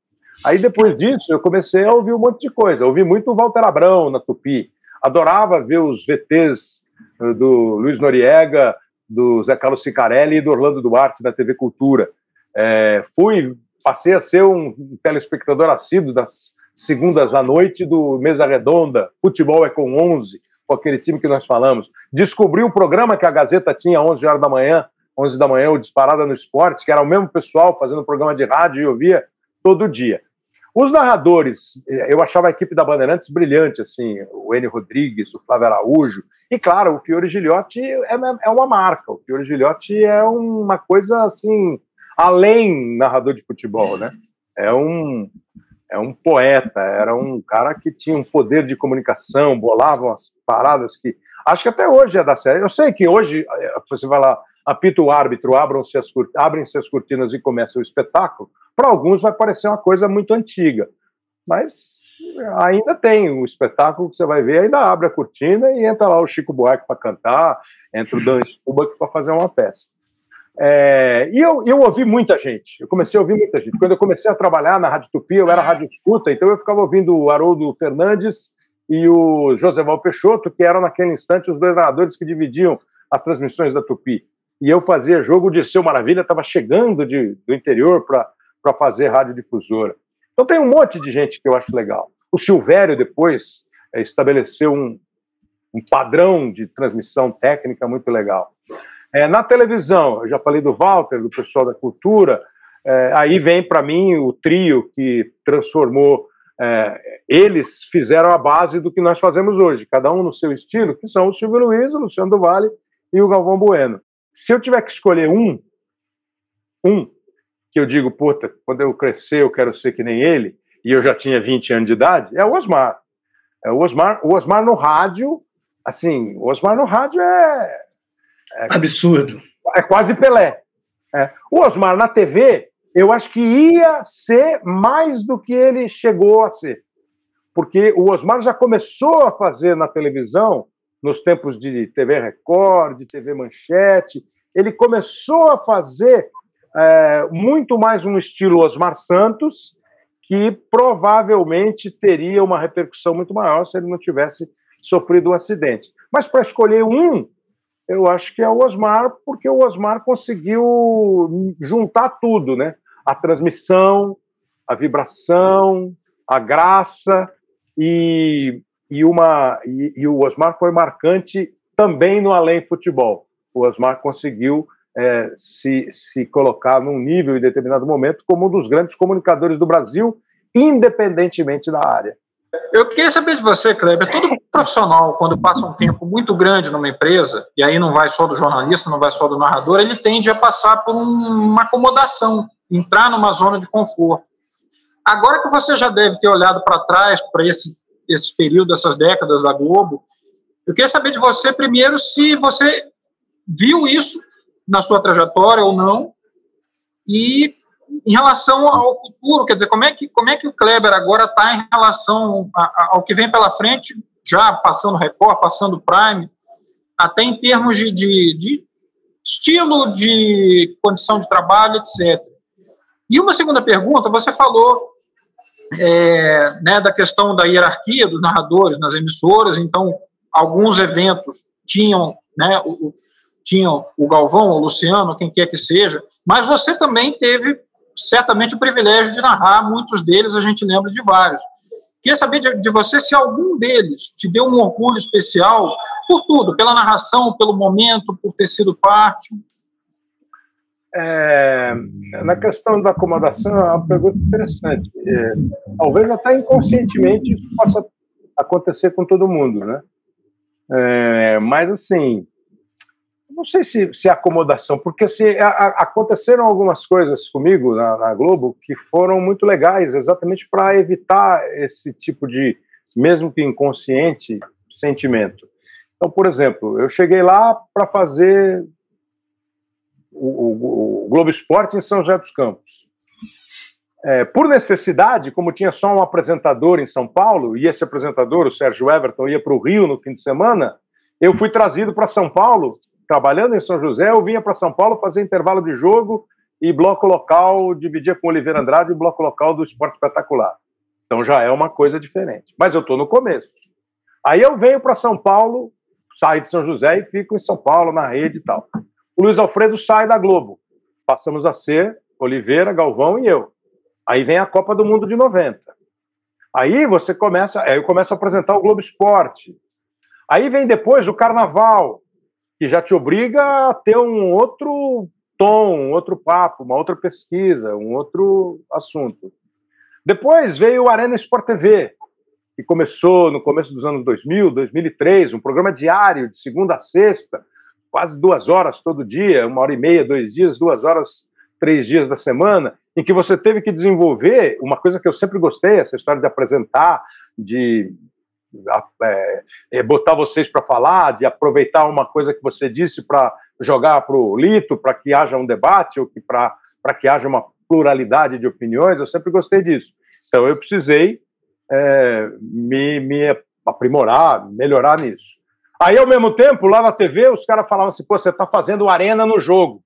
Aí depois disso, eu comecei a ouvir um monte de coisa. Ouvi muito o Walter Abrão na Tupi. Adorava ver os VTs eh, do Luiz Noriega, do Zé Carlos Cicarelli e do Orlando Duarte na TV Cultura. É, fui, passei a ser um telespectador assíduo das segundas à noite do Mesa Redonda, Futebol é com 11, com aquele time que nós falamos. Descobri um programa que a Gazeta tinha 11 horas da manhã, 11 da manhã, o Disparada no Esporte, que era o mesmo pessoal fazendo programa de rádio e eu via todo dia. Os narradores, eu achava a equipe da Bandeirantes brilhante, assim, o Enio Rodrigues, o Flávio Araújo, e claro, o Fiore Gilhote é, é uma marca, o Fiore Gilhote é uma coisa, assim, além narrador de futebol, né? É um, é um poeta, era um cara que tinha um poder de comunicação, bolava umas paradas que. Acho que até hoje é da série. Eu sei que hoje é, você vai lá, apita o árbitro, abrem-se as, abrem-se as cortinas e começa o espetáculo. Para alguns vai parecer uma coisa muito antiga, mas ainda tem o espetáculo que você vai ver, ainda abre a cortina e entra lá o Chico Buarque para cantar, entra o Dan Stubach para fazer uma peça. É, e eu, eu ouvi muita gente, eu comecei a ouvir muita gente. Quando eu comecei a trabalhar na Rádio Tupi, eu era rádio escuta, então eu ficava ouvindo o Haroldo Fernandes e o Joseval Peixoto, que eram naquele instante os dois narradores que dividiam as transmissões da Tupi. E eu fazia jogo de Seu Maravilha, estava chegando de, do interior para fazer rádio difusora. Então tem um monte de gente que eu acho legal. O Silvério depois é, estabeleceu um, um padrão de transmissão técnica muito legal. É, na televisão, eu já falei do Walter, do pessoal da cultura, é, aí vem para mim o trio que transformou. É, eles fizeram a base do que nós fazemos hoje, cada um no seu estilo, que são o Silvio Luiz, o Luciano do Vale e o Galvão Bueno. Se eu tiver que escolher um, um, que eu digo, puta, quando eu crescer eu quero ser que nem ele, e eu já tinha 20 anos de idade, é o Osmar. É o Osmar, o Osmar no rádio, assim, o Osmar no rádio é, é, Absurdo. É quase Pelé. É. O Osmar na TV, eu acho que ia ser mais do que ele chegou a ser. Porque o Osmar já começou a fazer na televisão, nos tempos de TV Record, de TV Manchete, ele começou a fazer é, muito mais um estilo Osmar Santos, que provavelmente teria uma repercussão muito maior se ele não tivesse sofrido um acidente. Mas para escolher um, Eu acho que é o Osmar, porque o Osmar conseguiu juntar tudo, né? A transmissão, a vibração, a graça e, e uma e, e o Osmar foi marcante também no além futebol. O Osmar conseguiu é, se, se colocar num nível em determinado momento como um dos grandes comunicadores do Brasil, independentemente da área. Eu queria saber de você, Kleber, todo profissional, quando passa um tempo muito grande numa empresa, e aí não vai só do jornalista, não vai só do narrador, ele tende a passar por um, uma acomodação, entrar numa zona de conforto. Agora que você já deve ter olhado para trás, para esse, esse período, essas décadas da Globo, eu queria saber de você, primeiro, se você viu isso na sua trajetória ou não, e em relação ao futuro, quer dizer, como é que, como é que o Kleber agora está em relação a, a, ao que vem pela frente, já passando Record, passando Prime, até em termos de, de, de estilo, de condição de trabalho, etc. E uma segunda pergunta, você falou é, né, da questão da hierarquia dos narradores nas emissoras, então alguns eventos tinham né, o, tinham o Galvão, o Luciano, quem quer que seja, mas você também teve certamente o privilégio de narrar muitos deles, a gente lembra de vários. Queria saber de, de, você se algum deles te deu um orgulho especial por tudo, pela narração, pelo momento, por ter sido parte. É, na questão da acomodação, é uma pergunta interessante. É, talvez até inconscientemente isso possa acontecer com todo mundo, né? É, mas assim, não sei se, se é acomodação, porque se a, a, aconteceram algumas coisas comigo na, na, Globo que foram muito legais, exatamente para evitar esse tipo de, mesmo que inconsciente, sentimento. Então, por exemplo, eu cheguei lá para fazer o, o, o, Globo Esporte em São José dos Campos. É, por necessidade, como tinha só um apresentador em São Paulo, e esse apresentador, o Sérgio Everton, ia para o Rio no fim de semana, eu fui trazido para São Paulo trabalhando em São José, eu vinha para São Paulo fazer intervalo de jogo e bloco local, dividia com Oliveira Andrade o bloco local do esporte espetacular. Então já é uma coisa diferente. Mas eu estou no começo. Aí eu venho para São Paulo, saio de São José e fico em São Paulo, na rede e tal. O Luiz Alfredo sai da Globo. Passamos a ser Oliveira, Galvão e eu. Aí vem a Copa do Mundo de 90. Aí você começa, aí eu começo a apresentar o Globo Esporte. Aí vem depois o Carnaval, que já te obriga a ter um outro tom, um outro papo, uma outra pesquisa, um outro assunto. Depois veio o Arena Sport TV, que começou no começo dos anos 2000, 2003, um programa diário, de segunda a sexta, quase duas horas todo dia, uma hora e meia, dois dias, duas horas, três dias da semana, em que você teve que desenvolver uma coisa que eu sempre gostei, essa história de apresentar, de é, é, botar vocês para falar, de aproveitar uma coisa que você disse para jogar para o Lito, para que haja um debate, ou para que haja uma pluralidade de opiniões, eu sempre gostei disso. Então eu precisei é, me, me aprimorar, melhorar nisso. Aí, ao mesmo tempo, lá na TV, os caras falavam assim: pô, você está fazendo arena no jogo.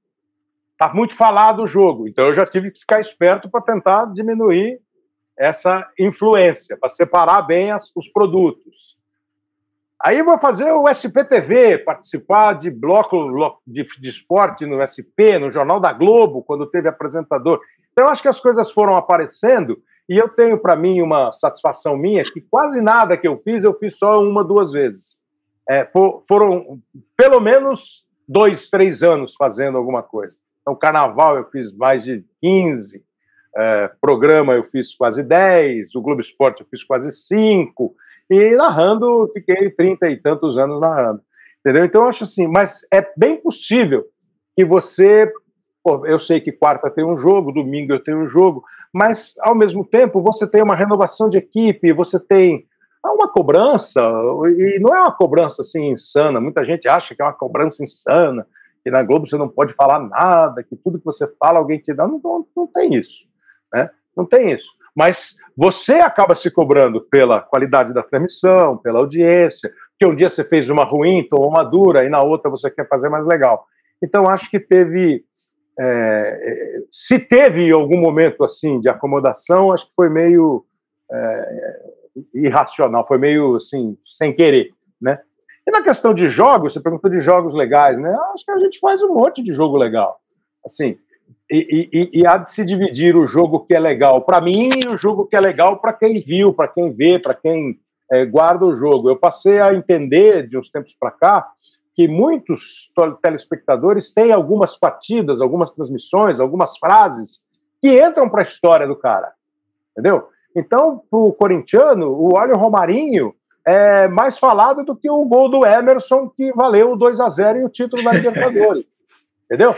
Está muito falado o jogo. Então, eu já tive que ficar esperto para tentar diminuir essa influência, para separar bem as, os produtos. Aí vou fazer o SPTV, participar de bloco de, de esporte no SP, no Jornal da Globo, quando teve apresentador. Então, acho que as coisas foram aparecendo e eu tenho para mim uma satisfação minha que quase nada que eu fiz, eu fiz só uma, duas vezes. É, for, foram pelo menos dois, três anos fazendo alguma coisa. Então, carnaval eu fiz mais de 15, é, programa eu fiz quase 10, o Globo Esporte eu fiz quase 5, e narrando, fiquei 30 e tantos anos narrando. Entendeu? Então, eu acho assim, mas é bem possível que você. Pô, eu sei que quarta tem um jogo, domingo eu tenho um jogo, mas ao mesmo tempo você tem uma renovação de equipe, você tem uma cobrança, e não é uma cobrança assim insana, muita gente acha que é uma cobrança insana, que na Globo você não pode falar nada, que tudo que você fala alguém te dá, não, não, não tem isso. Né? Não tem isso. Mas você acaba se cobrando pela qualidade da transmissão, pela audiência, que um dia você fez uma ruim, tomou uma dura, e na outra você quer fazer mais legal. Então, acho que teve. É, se teve algum momento assim de acomodação, acho que foi meio é, irracional, foi meio assim, sem querer. Né? E na questão de jogos, você perguntou de jogos legais, né? Acho que a gente faz um monte de jogo legal. Assim, e, e, e há de se dividir o jogo que é legal para mim e o jogo que é legal para quem viu, para quem vê, para quem é, guarda o jogo. Eu passei a entender de uns tempos para cá que muitos telespectadores têm algumas partidas, algumas transmissões, algumas frases que entram para a história do cara, entendeu? Então, para o corintiano, o Olho Romarinho é mais falado do que o gol do Emerson que valeu 2 a 0 e o título da Libertadores, [laughs] entendeu?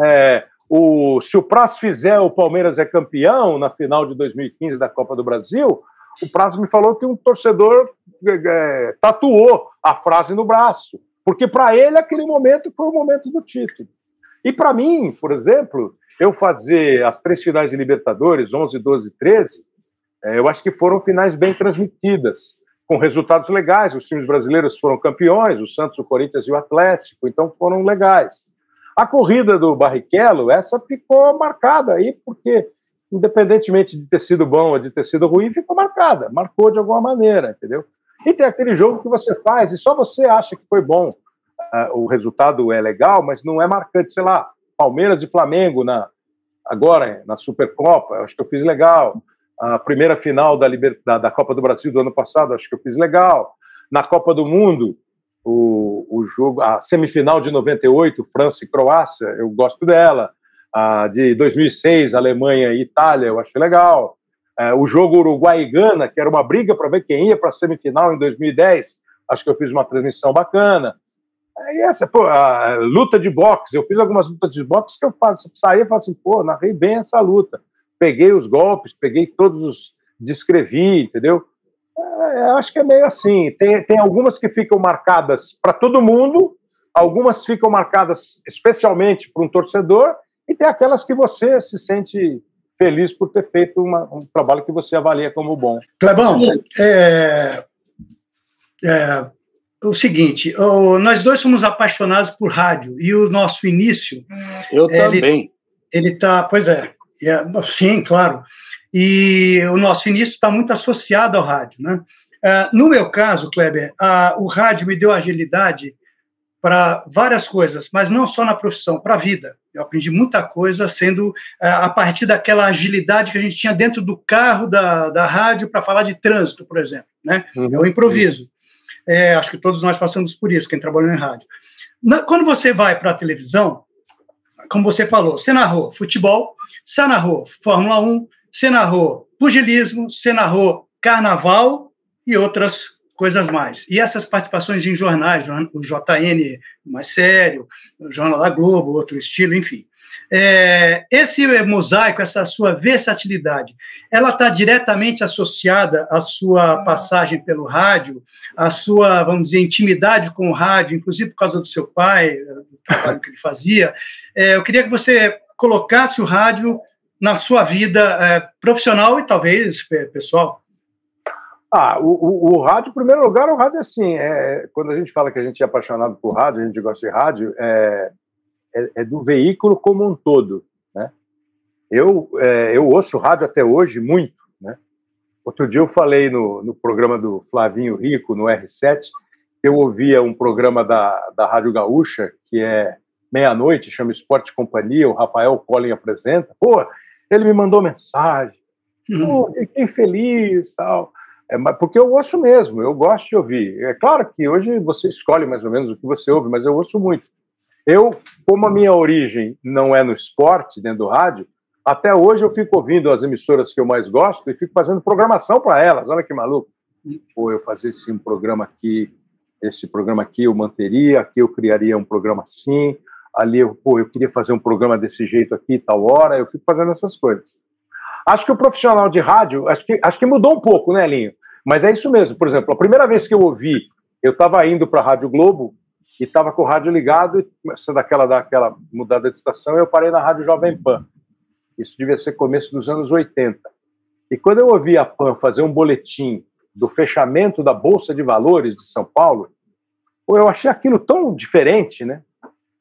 É, o, se o Praz fizer o Palmeiras é campeão na final de 2015 da Copa do Brasil, o Praz me falou que um torcedor é, é, tatuou a frase no braço, porque para ele aquele momento foi o momento do título. E para mim, por exemplo, eu fazer as três finais de Libertadores, 11, 12 e 13, é, eu acho que foram finais bem transmitidas, com resultados legais. Os times brasileiros foram campeões, o Santos, o Corinthians e o Atlético, então foram legais. A corrida do Barrichello, essa ficou marcada aí, porque, independentemente de ter sido bom ou de ter sido ruim, ficou marcada, marcou de alguma maneira, entendeu? E tem aquele jogo que você faz e só você acha que foi bom. Uh, o resultado é legal, mas não é marcante, sei lá, Palmeiras e Flamengo na agora na Supercopa, acho que eu fiz legal. A primeira final da, Liber, da, da Copa do Brasil do ano passado, acho que eu fiz legal. Na Copa do Mundo, o, o jogo, a semifinal de 98, França e Croácia, eu gosto dela. A de 2006, Alemanha e Itália, eu acho legal. É, o jogo Uruguai e Gana, que era uma briga para ver quem ia para a semifinal em 2010, acho que eu fiz uma transmissão bacana. É, e essa, pô, luta de boxe, eu fiz algumas lutas de boxe que eu faço, saía e falo assim, pô, narrei bem essa luta. Peguei os golpes, peguei todos os. descrevi, entendeu? É, acho que é meio assim. Tem, tem algumas que ficam marcadas para todo mundo, algumas ficam marcadas especialmente para um torcedor, e tem aquelas que você se sente feliz por ter feito uma, um trabalho que você avalia como bom. Clebão, é, é o seguinte: o, nós dois somos apaixonados por rádio e o nosso início. Eu também. Ele está, pois é, é, sim, claro e o nosso início está muito associado ao rádio. Né? Uh, no meu caso, Kleber, uh, o rádio me deu agilidade para várias coisas, mas não só na profissão, para a vida. Eu aprendi muita coisa sendo uh, a partir daquela agilidade que a gente tinha dentro do carro da, da rádio para falar de trânsito, por exemplo. Né? Uhum. Eu improviso. É, acho que todos nós passamos por isso, quem trabalhou em rádio. Na, quando você vai para a televisão, como você falou, você narrou futebol, você narrou Fórmula 1, você narrou pugilismo, você narrou carnaval e outras coisas mais. E essas participações em jornais, o JN mais sério, o Jornal da Globo, outro estilo, enfim. É, esse mosaico, essa sua versatilidade, ela está diretamente associada à sua passagem pelo rádio, à sua, vamos dizer, intimidade com o rádio, inclusive por causa do seu pai, do trabalho que ele fazia. É, eu queria que você colocasse o rádio na sua vida é, profissional e talvez pessoal? Ah, o, o, o, rádio, em primeiro lugar, o rádio é assim, é, quando a gente fala que a gente é apaixonado por rádio, a gente gosta de rádio, é, é, é do veículo como um todo, né? Eu, é, eu ouço rádio até hoje muito, né? Outro dia eu falei no, no programa do Flavinho Rico, no R7, que eu ouvia um programa da, da Rádio Gaúcha, que é meia-noite, chama Esporte Companhia, o Rafael Collin apresenta. Pô, ele me mandou mensagem, uhum. fiquei feliz, tal. É, porque eu ouço mesmo, eu gosto de ouvir. É claro que hoje você escolhe mais ou menos o que você ouve, mas eu ouço muito. Eu, como a minha origem não é no esporte, dentro do rádio, até hoje eu fico ouvindo as emissoras que eu mais gosto e fico fazendo programação para elas. Olha que maluco. Pô, eu fazer esse um programa aqui, esse programa aqui eu manteria, aqui eu criaria um programa assim, ali eu, pô, eu queria fazer um programa desse jeito aqui, tal hora, eu fico fazendo essas coisas. Acho que o profissional de rádio, acho que, acho que mudou um pouco, né, Linho? Mas é isso mesmo. Por exemplo, a primeira vez que eu ouvi, eu estava indo para a Rádio Globo e estava com o rádio ligado, começou daquela, daquela mudada de estação, eu parei na Rádio Jovem Pan. Isso devia ser começo dos anos 80. E quando eu ouvi a PAN fazer um boletim do fechamento da Bolsa de Valores de São Paulo, eu achei aquilo tão diferente, né?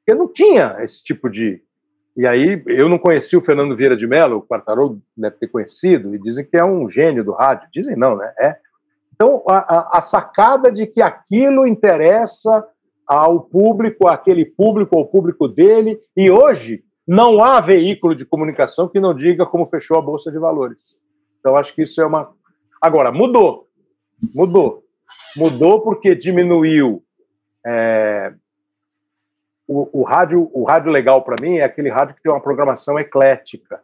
Porque não tinha esse tipo de. E aí, eu não conheci o Fernando Vieira de Mello, o Quartarolo deve ter conhecido, e dizem que é um gênio do rádio. Dizem não, né? É. Então, a, a, a sacada de que aquilo interessa ao público, aquele público, ao público dele, e hoje não há veículo de comunicação que não diga como fechou a Bolsa de Valores. Então, acho que isso é uma. Agora, mudou. Mudou. Mudou porque diminuiu. É... O, o, rádio, o rádio legal para mim é aquele rádio que tem uma programação eclética,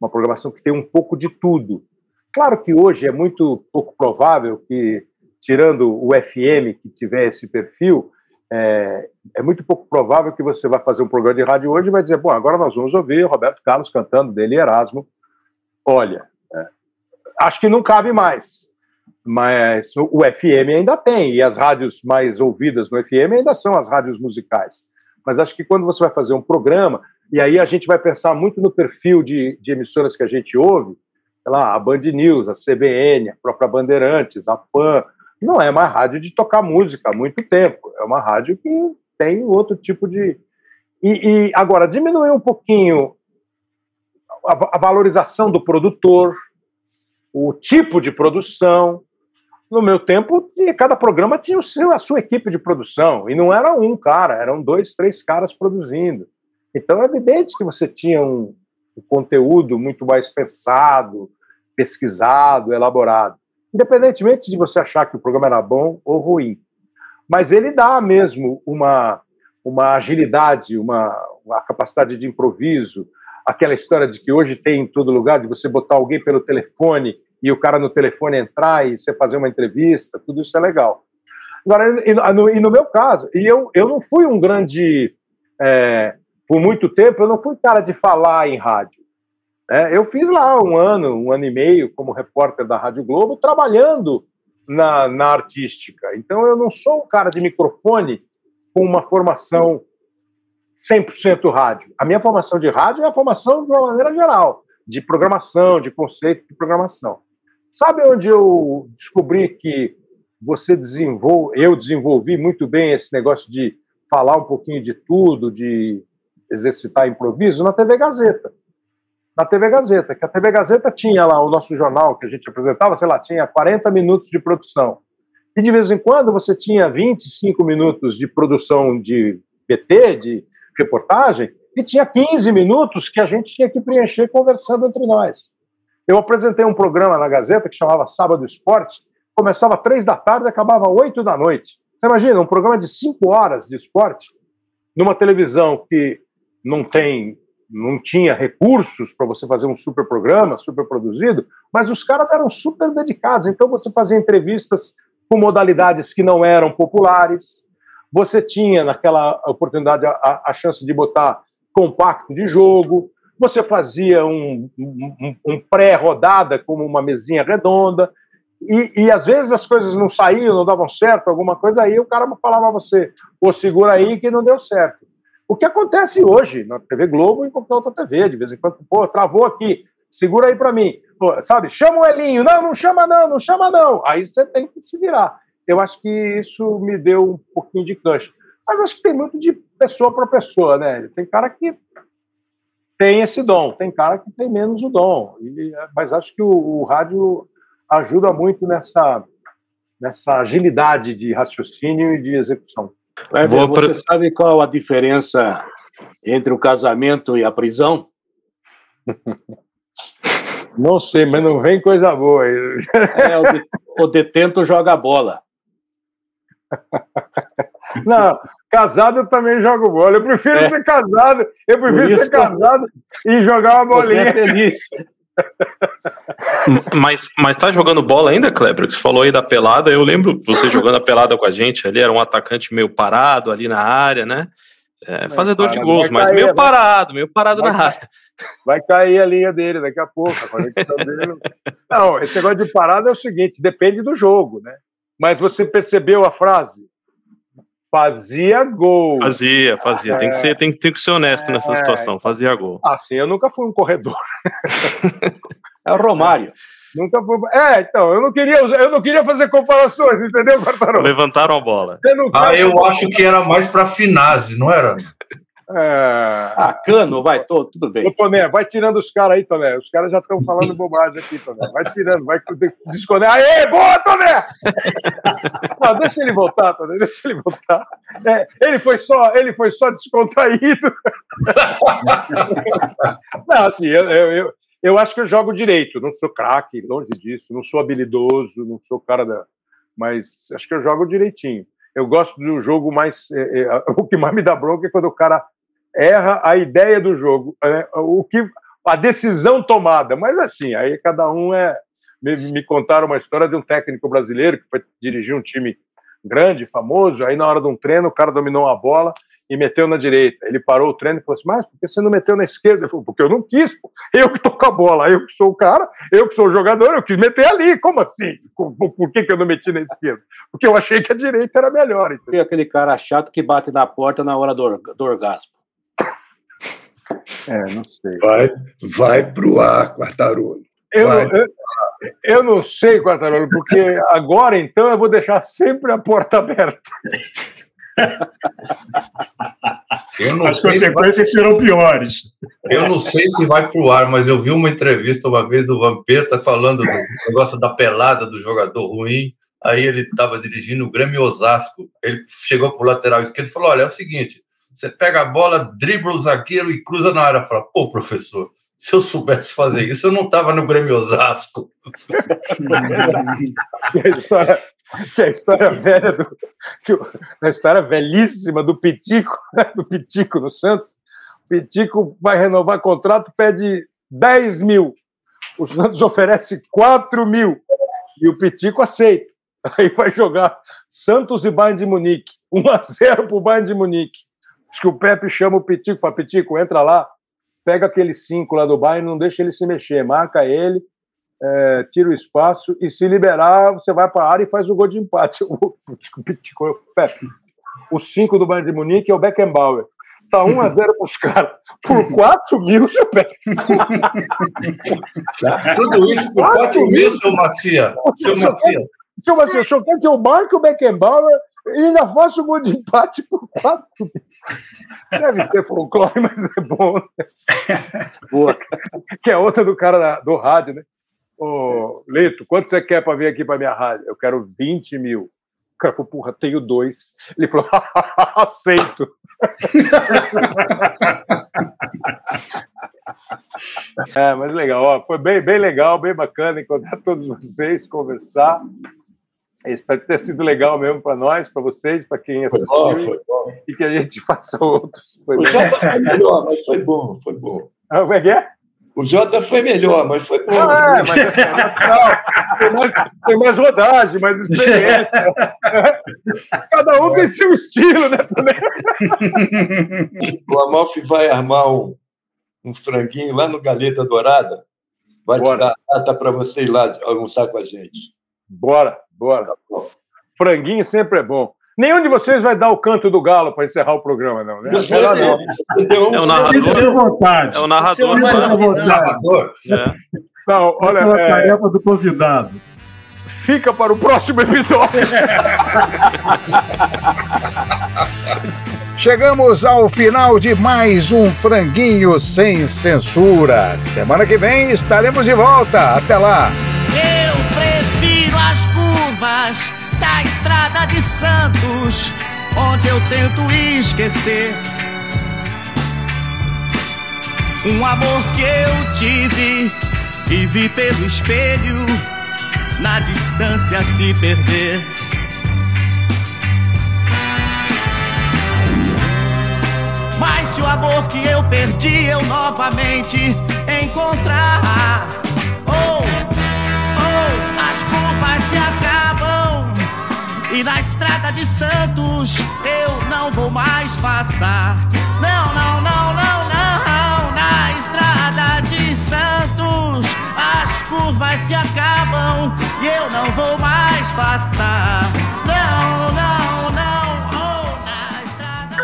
uma programação que tem um pouco de tudo. Claro que hoje é muito pouco provável que, tirando o FM que tiver esse perfil, é, é, muito pouco provável que você vai fazer um programa de rádio hoje e vai dizer, bom, agora nós vamos ouvir Roberto Carlos cantando dele Erasmo. Olha, é, acho que não cabe mais, mas o FM ainda tem, e as rádios mais ouvidas no FM ainda são as rádios musicais. Mas acho que quando você vai fazer um programa, e aí a gente vai pensar muito no perfil de, de emissoras que a gente ouve, lá, a Band News, a CBN, a própria Bandeirantes, a PAN, não é uma rádio de tocar música há muito tempo, é uma rádio que tem outro tipo de. E, e agora, diminuir um pouquinho a, a, valorização do produtor, o tipo de produção. No meu tempo, cada programa tinha seu, a sua equipe de produção, e não era um cara, eram dois, três caras produzindo. Então, é evidente que você tinha um, um conteúdo muito mais pensado, pesquisado, elaborado independentemente de você achar que o programa era bom ou ruim. Mas ele dá mesmo uma, uma agilidade, uma, uma capacidade de improviso, aquela história de que hoje tem em todo lugar, de você botar alguém pelo telefone e o cara no telefone entrar e você fazer uma entrevista, tudo isso é legal. Agora, e no, e no meu caso, e eu, eu não fui um grande. É, por muito tempo, eu não fui cara de falar em rádio. É, eu fiz lá um ano, um ano e meio como repórter da Rádio Globo, trabalhando na, na artística. Então eu não sou um cara de microfone com uma formação 100% rádio. A minha formação de rádio é a formação de uma maneira geral, de programação, de conceito de programação. Sabe onde eu descobri que você desenvolve, eu desenvolvi muito bem esse negócio de falar um pouquinho de tudo, de exercitar improviso na TV Gazeta na TV Gazeta, que a TV Gazeta tinha lá o nosso jornal que a gente apresentava, sei lá, tinha 40 minutos de produção. E de vez em quando você tinha 25 minutos de produção de BT, de reportagem, e tinha 15 minutos que a gente tinha que preencher conversando entre nós. Eu apresentei um programa na Gazeta que chamava Sábado Esporte, começava três da tarde e acabava oito da noite. Você imagina, um programa de cinco horas de esporte, numa televisão que não tem não tinha recursos para você fazer um super programa, super produzido, mas os caras eram super dedicados. Então você fazia entrevistas com modalidades que não eram populares. Você tinha naquela oportunidade a, a chance de botar compacto de jogo. Você fazia um, um, um pré-rodada como uma mesinha redonda. E, e, às vezes as coisas não saíam, não davam certo, alguma coisa aí, o cara falava a você, pô, segura aí que não deu certo. O que acontece hoje na TV Globo e em qualquer outra TV, de vez em quando, pô, travou aqui, segura aí para mim, pô, sabe? Chama o Elinho, não, não chama não, não chama não. Aí você tem que se virar. Eu acho que isso me deu um pouquinho de cancha. Mas acho que tem muito de pessoa para pessoa, né? Tem cara que tem esse dom, tem cara que tem menos o dom. E, mas acho que o, o rádio ajuda muito nessa, nessa agilidade de raciocínio e de execução. Ver, você sabe qual a diferença entre o casamento e a prisão? [laughs] Não sei, mas não vem coisa boa. [laughs] É, o, de, o detento joga bola. [laughs] Não, casado eu também jogo bola. Eu prefiro é. ser casado, eu prefiro ser casado e jogar uma bolinha. Você é [laughs] mas, mas tá jogando bola ainda, Kleber? Você falou aí da pelada. Eu lembro você jogando a pelada com a gente ali. Era um atacante meio parado ali na área, né? É, fazedor de gols, mas cair, meio parado, meio parado na área. Vai cair a linha dele daqui a pouco. A conexão dele. Não, esse negócio de parada é o seguinte: depende do jogo, né? Mas você percebeu a frase? Fazia gol. Fazia, fazia. Tem que ser, tem, tem que ser honesto nessa é. situação. Fazia gol. Assim, eu nunca fui um corredor. [laughs] é o Romário. Nunca fui. É, então, eu não queria, eu não queria fazer comparações, entendeu, Quartarão? Levantaram a bola. ah, eu acho que era mais para finase, não era? É... Ah, cano, vai, tô, tudo bem. Ô, Toné, vai tirando os caras aí, Toné. Os caras já estão falando [laughs] bobagem aqui, Toné. Vai tirando, vai desconectar. Aê, boa, Toné! [laughs] Não, deixa ele voltar, Toné, deixa ele voltar. É, ele, foi só, ele foi só descontraído. [laughs] Não, assim, eu, eu, eu, eu acho que eu jogo direito. Não sou craque, longe disso. Não sou habilidoso, não sou cara da. Mas acho que eu jogo direitinho. Eu gosto do jogo mais. É, é, o que mais me dá bronca é quando o cara erra a ideia do jogo, é, o que a decisão tomada. Mas assim, aí cada um é. Me, me contaram uma história de um técnico brasileiro que foi dirigir um time grande, famoso. Aí na hora de um treino o cara dominou a bola e meteu na direita. Ele parou o treino e falou assim: Mas por que você não meteu na esquerda? Ele falou: Porque eu não quis, pô. eu que toco a bola, eu que sou o cara, eu que sou o jogador, eu quis meter ali. Como assim? Por que, que eu não meti na esquerda? Porque eu achei que a direita era melhor. Entendeu? E aquele cara chato que bate na porta na hora do, do orgasmo. É, não sei. Vai, vai pro ar, Quartarolo. Eu, eu, eu, não sei, Quartarolo, porque agora então eu vou deixar sempre a porta aberta. As consequências vai... serão piores. Eu não sei se vai para o ar, mas eu vi uma entrevista uma vez do Vampeta falando do negócio da pelada do jogador ruim. Aí ele estava dirigindo o Grêmio Osasco. Ele chegou para o lateral esquerdo e falou: Olha, é o seguinte, você pega a bola, dribla o zagueiro e cruza na área. Fala, pô, professor, se eu soubesse fazer isso, eu não estava no Grêmio Osasco. [laughs] a, história, que a história velha, do, que, a história velhíssima do Pitico, [laughs] do Pitico no Santos. O Pitico vai renovar contrato, pede 10 mil. O Santos oferece 4 mil. E o Pitico aceita. Aí vai jogar Santos e Bayern de Munique. 1 a 0 para o Bayern de Munique. Diz que o Pepe chama o Pitico, fala, Pitico, entra lá, pega aquele cinco lá do Bayern, não deixa ele se mexer, marca ele, é, tira o espaço e se liberar, você vai para a área e faz o gol de empate. [laughs] O, Pitico, o Pepe. O 5 do Bayern de Munique é o Beckenbauer. Tá 1 a 0 para os caras. Por 4 mil, seu Pepe. Tudo isso por 4 mil, seu Macia. Seu Macia. Seu Macia, o senhor quer que eu marque o Beckenbauer e ainda faça o gol de empate por 4 mil? Deve ser folclore, mas é bom. Né? Boa. Que é outra do cara da, do rádio, né? Ô, Lito, quanto você quer para vir aqui para minha rádio? Eu quero 20 mil. O cara falou, porra, tenho dois. Ele falou, [laughs] aceito. é, mas legal, ó, foi bem, bem legal, bem bacana encontrar todos vocês, conversar. Espero que tenha sido legal mesmo para nós, para vocês, para quem assistiu. Foi bom, foi bom. E que a gente [laughs] faça outros. Foi o Jota foi melhor, mas foi bom, foi bom. Ah, como é que é? O Jota foi melhor, mas foi bom. Ah, é, mas é, tem, mais, tem mais rodagem, mais experiência. [laughs] Cada um tem seu estilo, né? o Amalfi vai armar um, um franguinho lá no Galeta Dourada. Vai Bora. te dar a data para você ir lá almoçar com a gente. Bora. Bora. Franguinho sempre é bom. Nenhum de vocês vai dar o canto do galo para encerrar o programa, não, né? Você, não. É o narrador. vontade. É o narrador. É o narrador. É. Não, olha, é a tarefa do convidado. Fica para o próximo episódio. Chegamos ao final de mais um Franguinho Sem Censura. Semana que vem estaremos de volta. Até lá da estrada de Santos, onde eu tento esquecer um amor que eu tive e vi pelo espelho na distância se perder. Mas se o amor que eu perdi eu novamente encontrar, oh, oh, as curvas se e na estrada de Santos eu não vou mais passar. Não, não, não, não, não. Na estrada de Santos as curvas se acabam e eu não vou mais passar. Não, não, não. Oh, na estrada.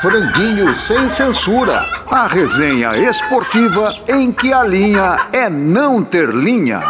Franguinho sem censura. A resenha esportiva em que a linha é não ter linha.